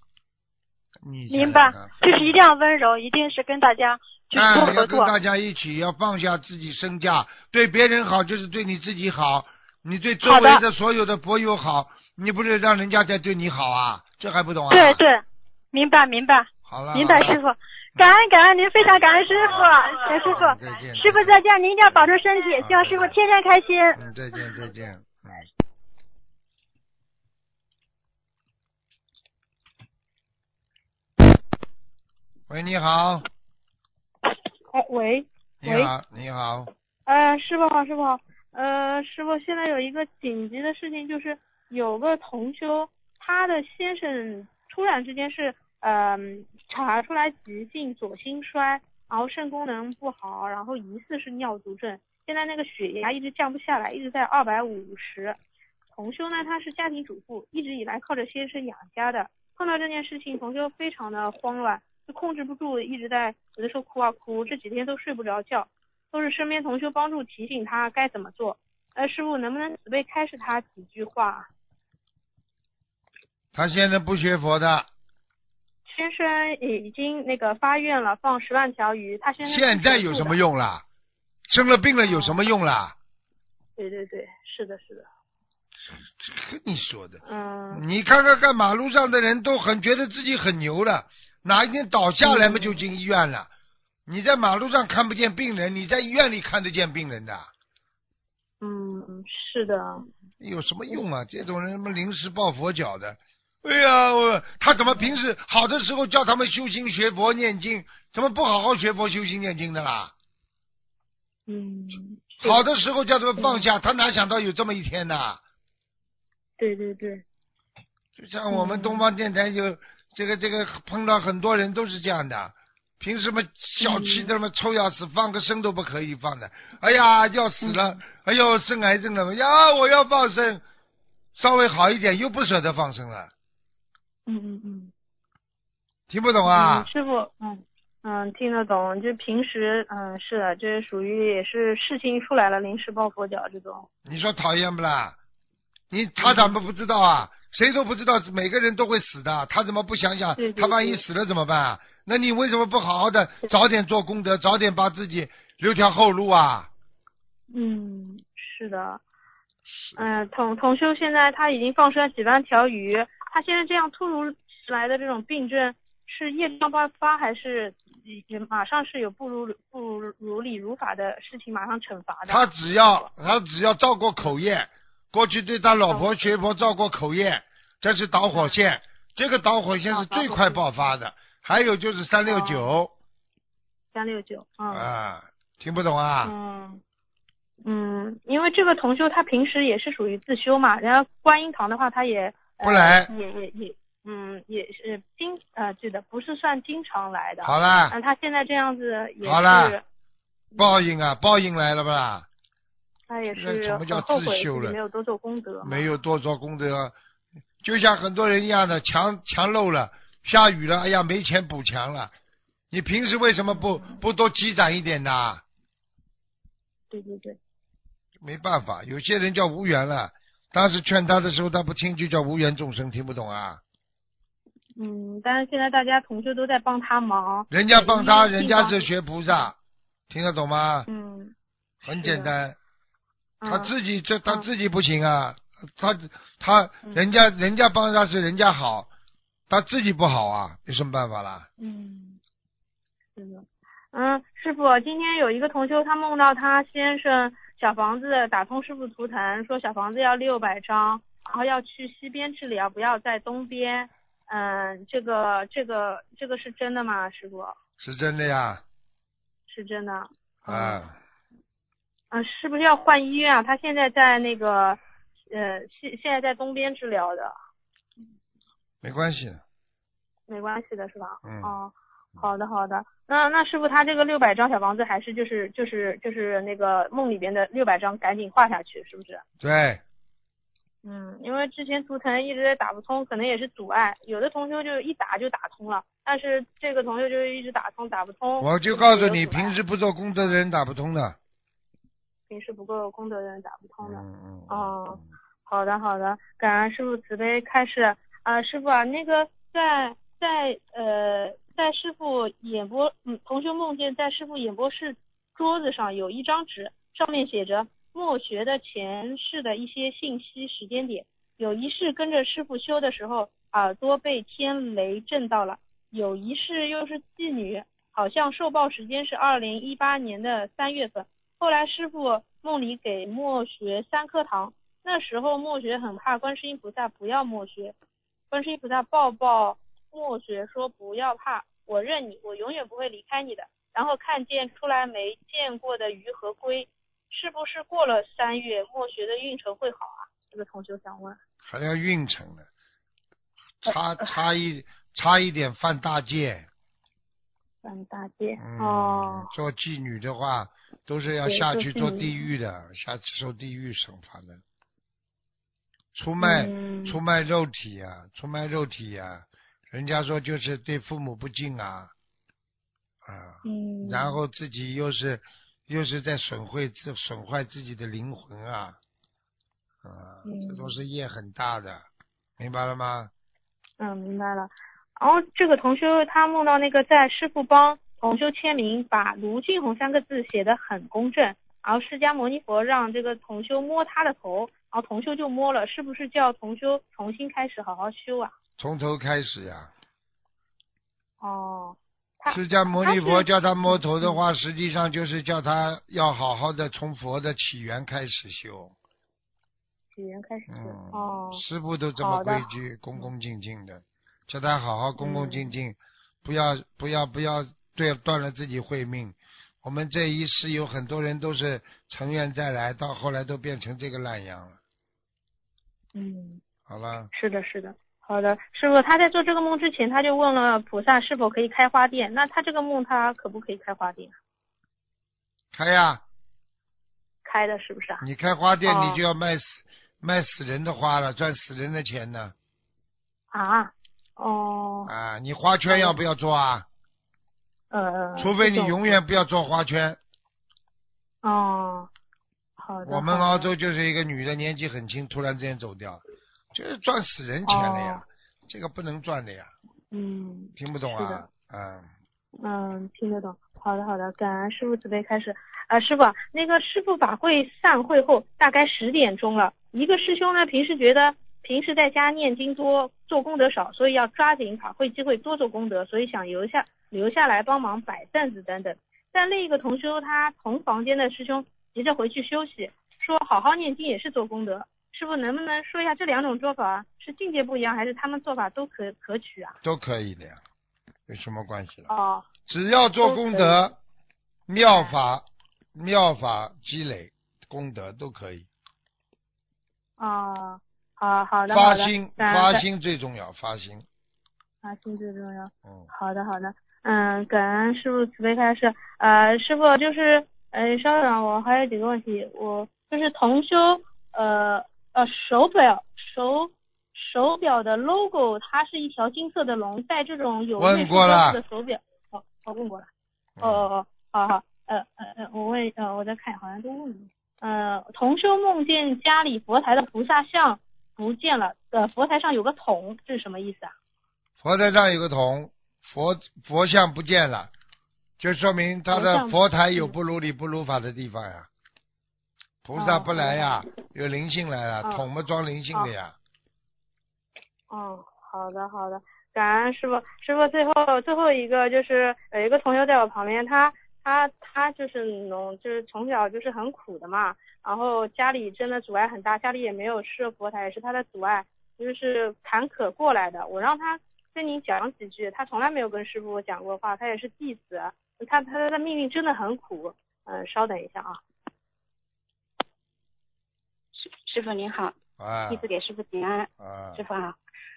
你明白，就是一定要温柔，一定是跟大家。啊，要跟大家一起，要放下自己身价，对别人好就是对你自己好，你对周围的所有的博友好，你不是让人家在对你好啊？这还不懂啊？对对，明白明白。好了，明白师傅，感恩感恩您，非常感恩师傅，谢师傅，师傅再见，您一定要保重身体，希望师傅天天开心。嗯，再见再见。喂，你好。哎，喂，你好，你好。呃，师傅好，师傅好。呃，师傅，现在有一个紧急的事情，就是有个同修，他的先生突然之间是，嗯，查出来急性左心衰，然后肾功能不好，然后疑似是尿毒症，现在那个血压一直降不下来，一直在二百五十。同修呢，他是家庭主妇，一直以来靠着先生养家的，碰到这件事情，同修非常的慌乱。就控制不住，一直在有的时候哭啊哭，这几天都睡不着觉，都是身边同修帮助提醒他该怎么做。呃，师傅能不能慈悲开示他几句话？他现在不学佛的。先生已经那个发愿了，放十万条鱼。他现在现在有什么用啦？生了病了有什么用啦？对对对，是的，是的。跟你说的，嗯。你看看看，马路上的人都很觉得自己很牛了，哪一天倒下来嘛就进医院了。你在马路上看不见病人，你在医院里看得见病人的。嗯，是的。有什么用啊？这种人什么临时抱佛脚的？哎呀，我他怎么平时好的时候叫他们修心学佛念经，怎么不好好学佛修心念经的啦？嗯。好的时候叫他们放下，他哪想到有这么一天呢？对对对。就像我们东方电台有这个这个碰到很多人都是这样的。凭什么小气的么臭要死，放个生都不可以放的？哎呀，要死了！哎呦，生癌症了！呀，我要放生，稍微好一点又不舍得放生了。嗯嗯嗯，听不懂啊？师傅，嗯嗯，听得懂。就平时，嗯，是的，这属于也是事情出来了，临时抱佛脚这种。你说讨厌不啦？你他怎么不知道啊？谁都不知道，每个人都会死的，他怎么不想想？他万一死了怎么办？啊那你为什么不好好的早点做功德，早点把自己留条后路啊？嗯，是的。嗯，同同修现在他已经放生几万条鱼，他现在这样突如其来的这种病症，是业障爆发，还是马上是有不如不如如理如法的事情马上惩罚的？他只要他只要造过口业，过去对他老婆学佛造过口业，这是导火线，这个导火线是最快爆发的。还有就是三六九，三六九，啊，听不懂啊？嗯嗯，因为这个同修他平时也是属于自修嘛，然后观音堂的话他也不来，也也也，嗯，也是经呃，对的，不是算经常来的。好了，那他现在这样子也是，好了，报应啊，报应来了吧？他也是什么叫自修了？没有多做功德，没有多做功德，就像很多人一样的，墙墙漏了。下雨了，哎呀，没钱补墙了。你平时为什么不不多积攒一点呢？对对对，没办法，有些人叫无缘了。当时劝他的时候，他不听，就叫无缘众生，听不懂啊。嗯，但是现在大家同学都在帮他忙。人家帮他，人家是学菩萨，听得懂吗？嗯。很简单，他自己这他自己不行啊，他他人家人家帮他是人家好。他自己不好啊，有什么办法啦？嗯，是的，嗯，师傅，今天有一个同修，他梦到他先生小房子打通师傅图腾，说小房子要六百张，然后要去西边治疗，不要在东边。嗯，这个这个这个是真的吗，师傅？是真的呀。是真的。啊。嗯，是不是要换医院啊？他现在在那个呃现现在在东边治疗的。没关系的，没关系的是吧？嗯。哦，好的好的。那那师傅他这个六百张小房子还是就是就是就是那个梦里边的六百张，赶紧画下去，是不是？对。嗯，因为之前图腾一直在打不通，可能也是阻碍。有的同学就一打就打通了，但是这个同学就一直打通打不通。我就告诉你，平时不做功德的人打不通的。平时不做功德的人打不通的。哦，好的好的，感恩师傅慈悲开始。啊，师傅啊，那个在在呃在师傅演播，嗯，同学梦见在师傅演播室桌子上有一张纸，上面写着墨学的前世的一些信息时间点。有一世跟着师傅修的时候，耳朵被天雷震到了；有一世又是妓女，好像受报时间是二零一八年的三月份。后来师傅梦里给墨学三颗糖，那时候墨学很怕观世音菩萨，不要墨学。观世音菩萨抱抱墨学说不要怕，我认你，我永远不会离开你的。然后看见出来没见过的鱼和龟，是不是过了三月墨学的运程会好啊？这个同学想问。还要运程呢？差差一差一点犯大戒。犯大戒哦。做妓女的话，都是要下去做地狱的，下去受地狱惩罚的。出卖出卖肉体呀，出卖肉体呀，人家说就是对父母不敬啊，啊，然后自己又是又是在损毁自损坏自己的灵魂啊，啊，这都是业很大的，明白了吗？嗯，明白了。然后这个同修他梦到那个在师傅帮同修签名，把卢俊宏三个字写得很公正。然后释迦牟尼佛让这个同修摸他的头，然后同修就摸了，是不是叫同修重新开始好好修啊？从头开始呀。哦。释迦牟尼佛叫他摸头的话，实际上就是叫他要好好的从佛的起源开始修。起源开始修。哦。师傅都这么规矩，恭恭敬敬的，叫他好好恭恭敬敬，不要不要不要对断了自己慧命。我们这一世有很多人都是成愿再来，到后来都变成这个烂样了。嗯。好了。是的，是的。好的，师傅，他在做这个梦之前，他就问了菩萨是否可以开花店。那他这个梦，他可不可以开花店？开呀。开的是不是啊？你开花店，你就要卖死卖死人的花了，赚死人的钱呢。啊？哦。啊，你花圈要不要做啊？嗯嗯。除非你永远不要做花圈。哦。好的。我们澳洲就是一个女的，年纪很轻，突然之间走掉。就是赚死人钱了呀，这个不能赚的呀。嗯。听不懂啊？嗯。嗯，听得懂。好的，好的。感恩师傅慈悲开始。啊，师傅，那个师傅法会散会后大概十点钟了。一个师兄呢，平时觉得平时在家念经多，做功德少，所以要抓紧法会机会多做功德，所以想留下留下来帮忙摆凳子等等。但另一个同修他同房间的师兄急着回去休息，说好好念经也是做功德。师傅能不能说一下这两种做法是境界不一样，还是他们做法都可可取啊？都可以的呀，有什么关系了？哦，只要做功德，妙法妙法积累功德都可以。哦，好好的发心发心最重要，发心。发心最重要。嗯。好的好的，嗯，感恩师傅慈悲开示。呃，师傅就是，呃，稍等，我还有几个问题，我就是同修，呃。呃，手表手手表的 logo，它是一条金色的龙，带这种有内饰标志的手表。哦，我问过了。哦哦哦，好好，呃呃呃，我问呃我再看，好像都问了。呃，同修梦见家里佛台的菩萨像不见了，呃，佛台上有个桶，这是什么意思啊？佛台上有个桶，佛佛像不见了，就说明他的佛台有不如理不如法的地方呀。菩萨不来呀，有灵性来了，桶嘛装灵性的呀。哦，好的好的，感恩师傅。师傅最后最后一个就是有一个同学在我旁边，他他他就是农，就是从小就是很苦的嘛，然后家里真的阻碍很大，家里也没有设佛台，也是他的阻碍，就是坎坷过来的。我让他跟你讲几句，他从来没有跟师傅讲过话，他也是弟子，他他的命运真的很苦。嗯，稍等一下啊。师傅您好，弟子给师傅请安。啊师傅好，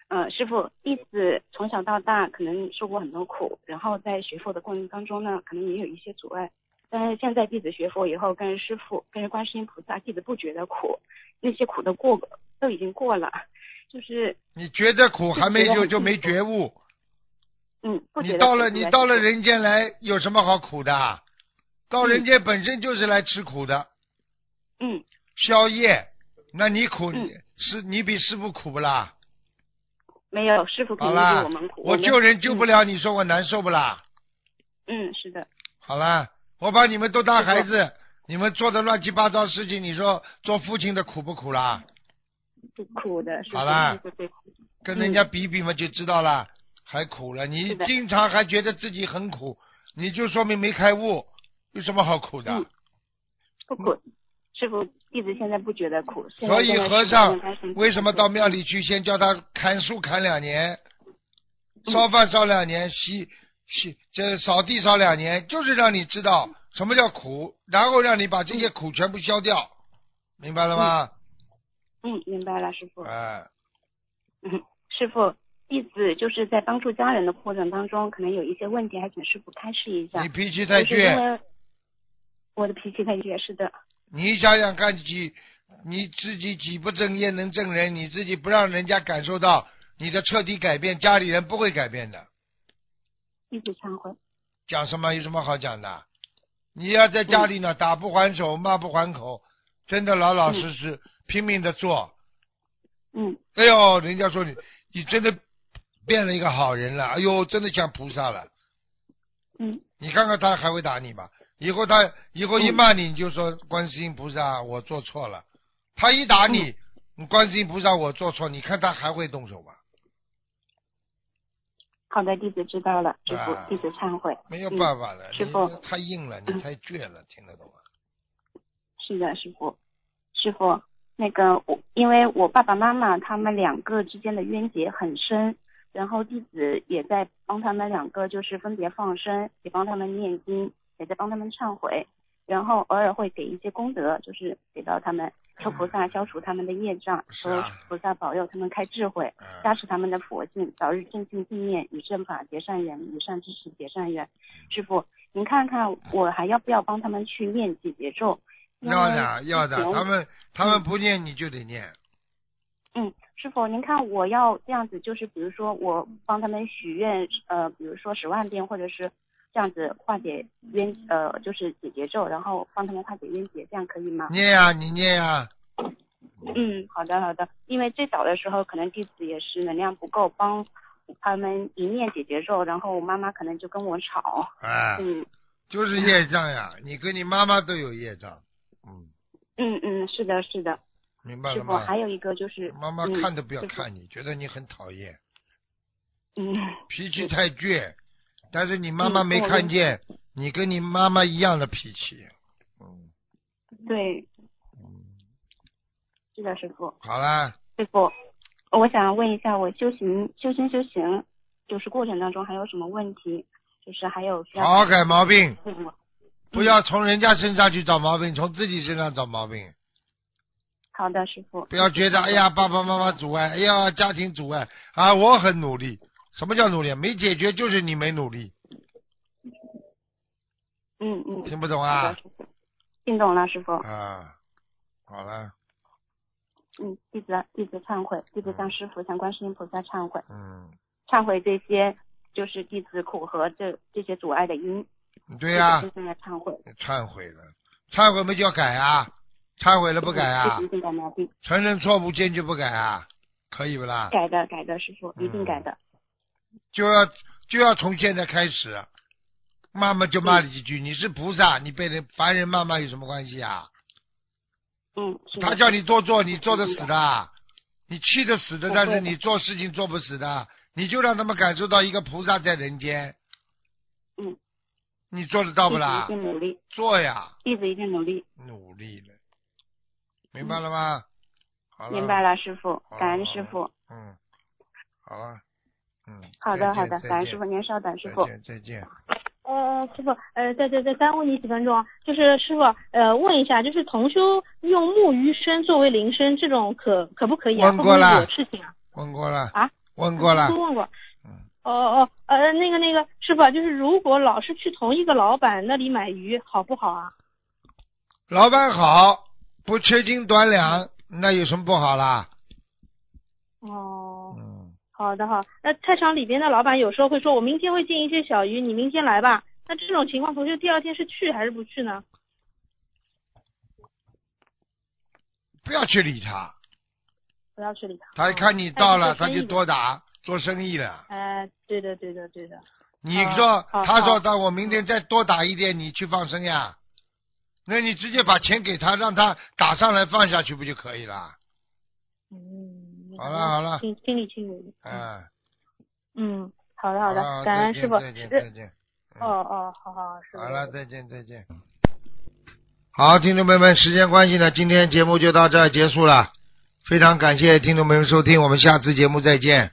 嗯，师傅，弟子从小到大可能受过很多苦，然后在学佛的过程当中呢，可能也有一些阻碍。但是现在弟子学佛以后，跟师傅，跟着观世音菩萨，弟子不觉得苦，那些苦都过都已经过了，就是你觉得苦还没有就没觉悟。嗯，你到了你到了人间来有什么好苦的？到人间本身就是来吃苦的。嗯。宵夜。那你苦，是你比师傅苦不啦？没有，师傅肯定比我们苦。我救人救不了，你说我难受不啦？嗯，是的。好啦，我把你们都当孩子，你们做的乱七八糟事情，你说做父亲的苦不苦啦？不苦的。好啦，跟人家比比嘛，就知道了，还苦了。你经常还觉得自己很苦，你就说明没开悟，有什么好苦的？不苦。师傅，弟子现在不觉得苦。所以和尚为什么到庙里去？先叫他砍树砍两年，烧饭烧两年，洗洗这扫地扫两年，就是让你知道什么叫苦，然后让你把这些苦全部消掉，明白了吗？嗯，明白了，师傅。哎。嗯，师傅，弟子就是在帮助家人的过程当中，可能有一些问题，还请师傅开示一下。你脾气太倔。我的脾气太倔，是的。你想想看，几你自己己不正业能正人？你自己不让人家感受到你的彻底改变，家里人不会改变的。一直忏悔。讲什么？有什么好讲的？你要在家里呢，打不还手，骂不还口，真的老老实实拼命的做。嗯。哎呦，人家说你，你真的变了一个好人了。哎呦，真的像菩萨了。嗯。你看看他还会打你吧？以后他以后一骂你，你就说观世音菩萨，我做错了。他一打你，观世音菩萨，我做错，你看他还会动手吧？好的，弟子知道了，师傅，弟子忏悔。没有办法了，师傅太硬了，你太倔了，听得懂吗？是的，师傅，师傅，那个我因为我爸爸妈妈他们两个之间的冤结很深，然后弟子也在帮他们两个就是分别放生，也帮他们念经，也在帮他们忏悔。然后偶尔会给一些功德，就是给到他们，求菩萨消除他们的业障，求菩萨保佑他们开智慧，加持他们的佛性，早日正信地念，与正法结善缘，与善知识结善缘。师傅，您看看我还要不要帮他们去念几节咒？要的，要的，他们他们不念你就得念。嗯，师傅，您看我要这样子，就是比如说我帮他们许愿，呃，比如说十万遍，或者是。这样子化解冤呃，就是解结咒，然后帮他们化解冤结，这样可以吗？念呀，你念呀。嗯，好的好的。因为最早的时候，可能弟子也是能量不够，帮他们一念解结咒，然后我妈妈可能就跟我吵。哎。嗯。就是业障呀，你跟你妈妈都有业障。嗯。嗯嗯，是的是的。明白了吗？还有一个就是。妈妈看都不要看你，觉得你很讨厌。嗯。脾气太倔。但是你妈妈没看见，你跟你妈妈一样的脾气，嗯，对，嗯，是的，师傅。好啦。师傅，我想问一下，我修行、修心、修行，就是过程当中还有什么问题？就是还有需要。好好改毛病。不要从人家身上去找毛病，从自己身上找毛病。好的，师傅。不要觉得哎呀，爸爸妈妈阻碍，哎呀，家庭阻碍啊，我很努力。什么叫努力？没解决就是你没努力。嗯嗯。听不懂啊？听懂了，师傅。啊，好了。嗯，弟子弟子忏悔，弟子向师傅、向观世音菩萨忏悔。嗯。忏悔这些就是弟子苦和这这些阻碍的因。对呀。现在忏悔。忏悔了，忏悔没就要改啊？忏悔了不改啊？一定改毛病。承认错误坚决不改啊？可以不啦？改的改的，师傅一定改的。就要就要从现在开始，骂骂就骂你几句。你是菩萨，你被人凡人骂骂有什么关系啊？嗯。他叫你多做，你做的死的，你气的死的，但是你做事情做不死的，你就让他们感受到一个菩萨在人间。嗯。你做得到不啦？一定努力。做呀。弟子一定努力。努力了，明白了吗？好了。明白了，师傅，感恩师傅。嗯。好了。嗯，好的好的，感恩师傅，您稍等，师傅。再见。呃，师傅，呃，再再再耽误你几分钟，就是师傅，呃，问一下，就是同修用木鱼声作为铃声，这种可可不可以啊？问过了。有事情啊？问过了。啊？问过了。都问过。嗯。哦哦，呃，那个那个师傅，就是如果老是去同一个老板那里买鱼，好不好啊？老板好，不缺斤短两，那有什么不好啦？哦。嗯。好的好，那菜场里边的老板有时候会说，我明天会进一些小鱼，你明天来吧。那这种情况，同学第二天是去还是不去呢？不要去理他。不要去理他。他一看你到了，他就多打做生意了。哎，对的对的对的。你说，他说，他我明天再多打一点，你去放生呀？那你直接把钱给他，让他打上来放下去，不就可以了？嗯。好了好了，心心里清楚。哎，嗯，好的好的，感恩师傅。再见再见。哦哦，好好师傅。好了，再见再见。好，听众朋友们，时间关系呢，今天节目就到这结束了。非常感谢听众朋友们收听，我们下次节目再见。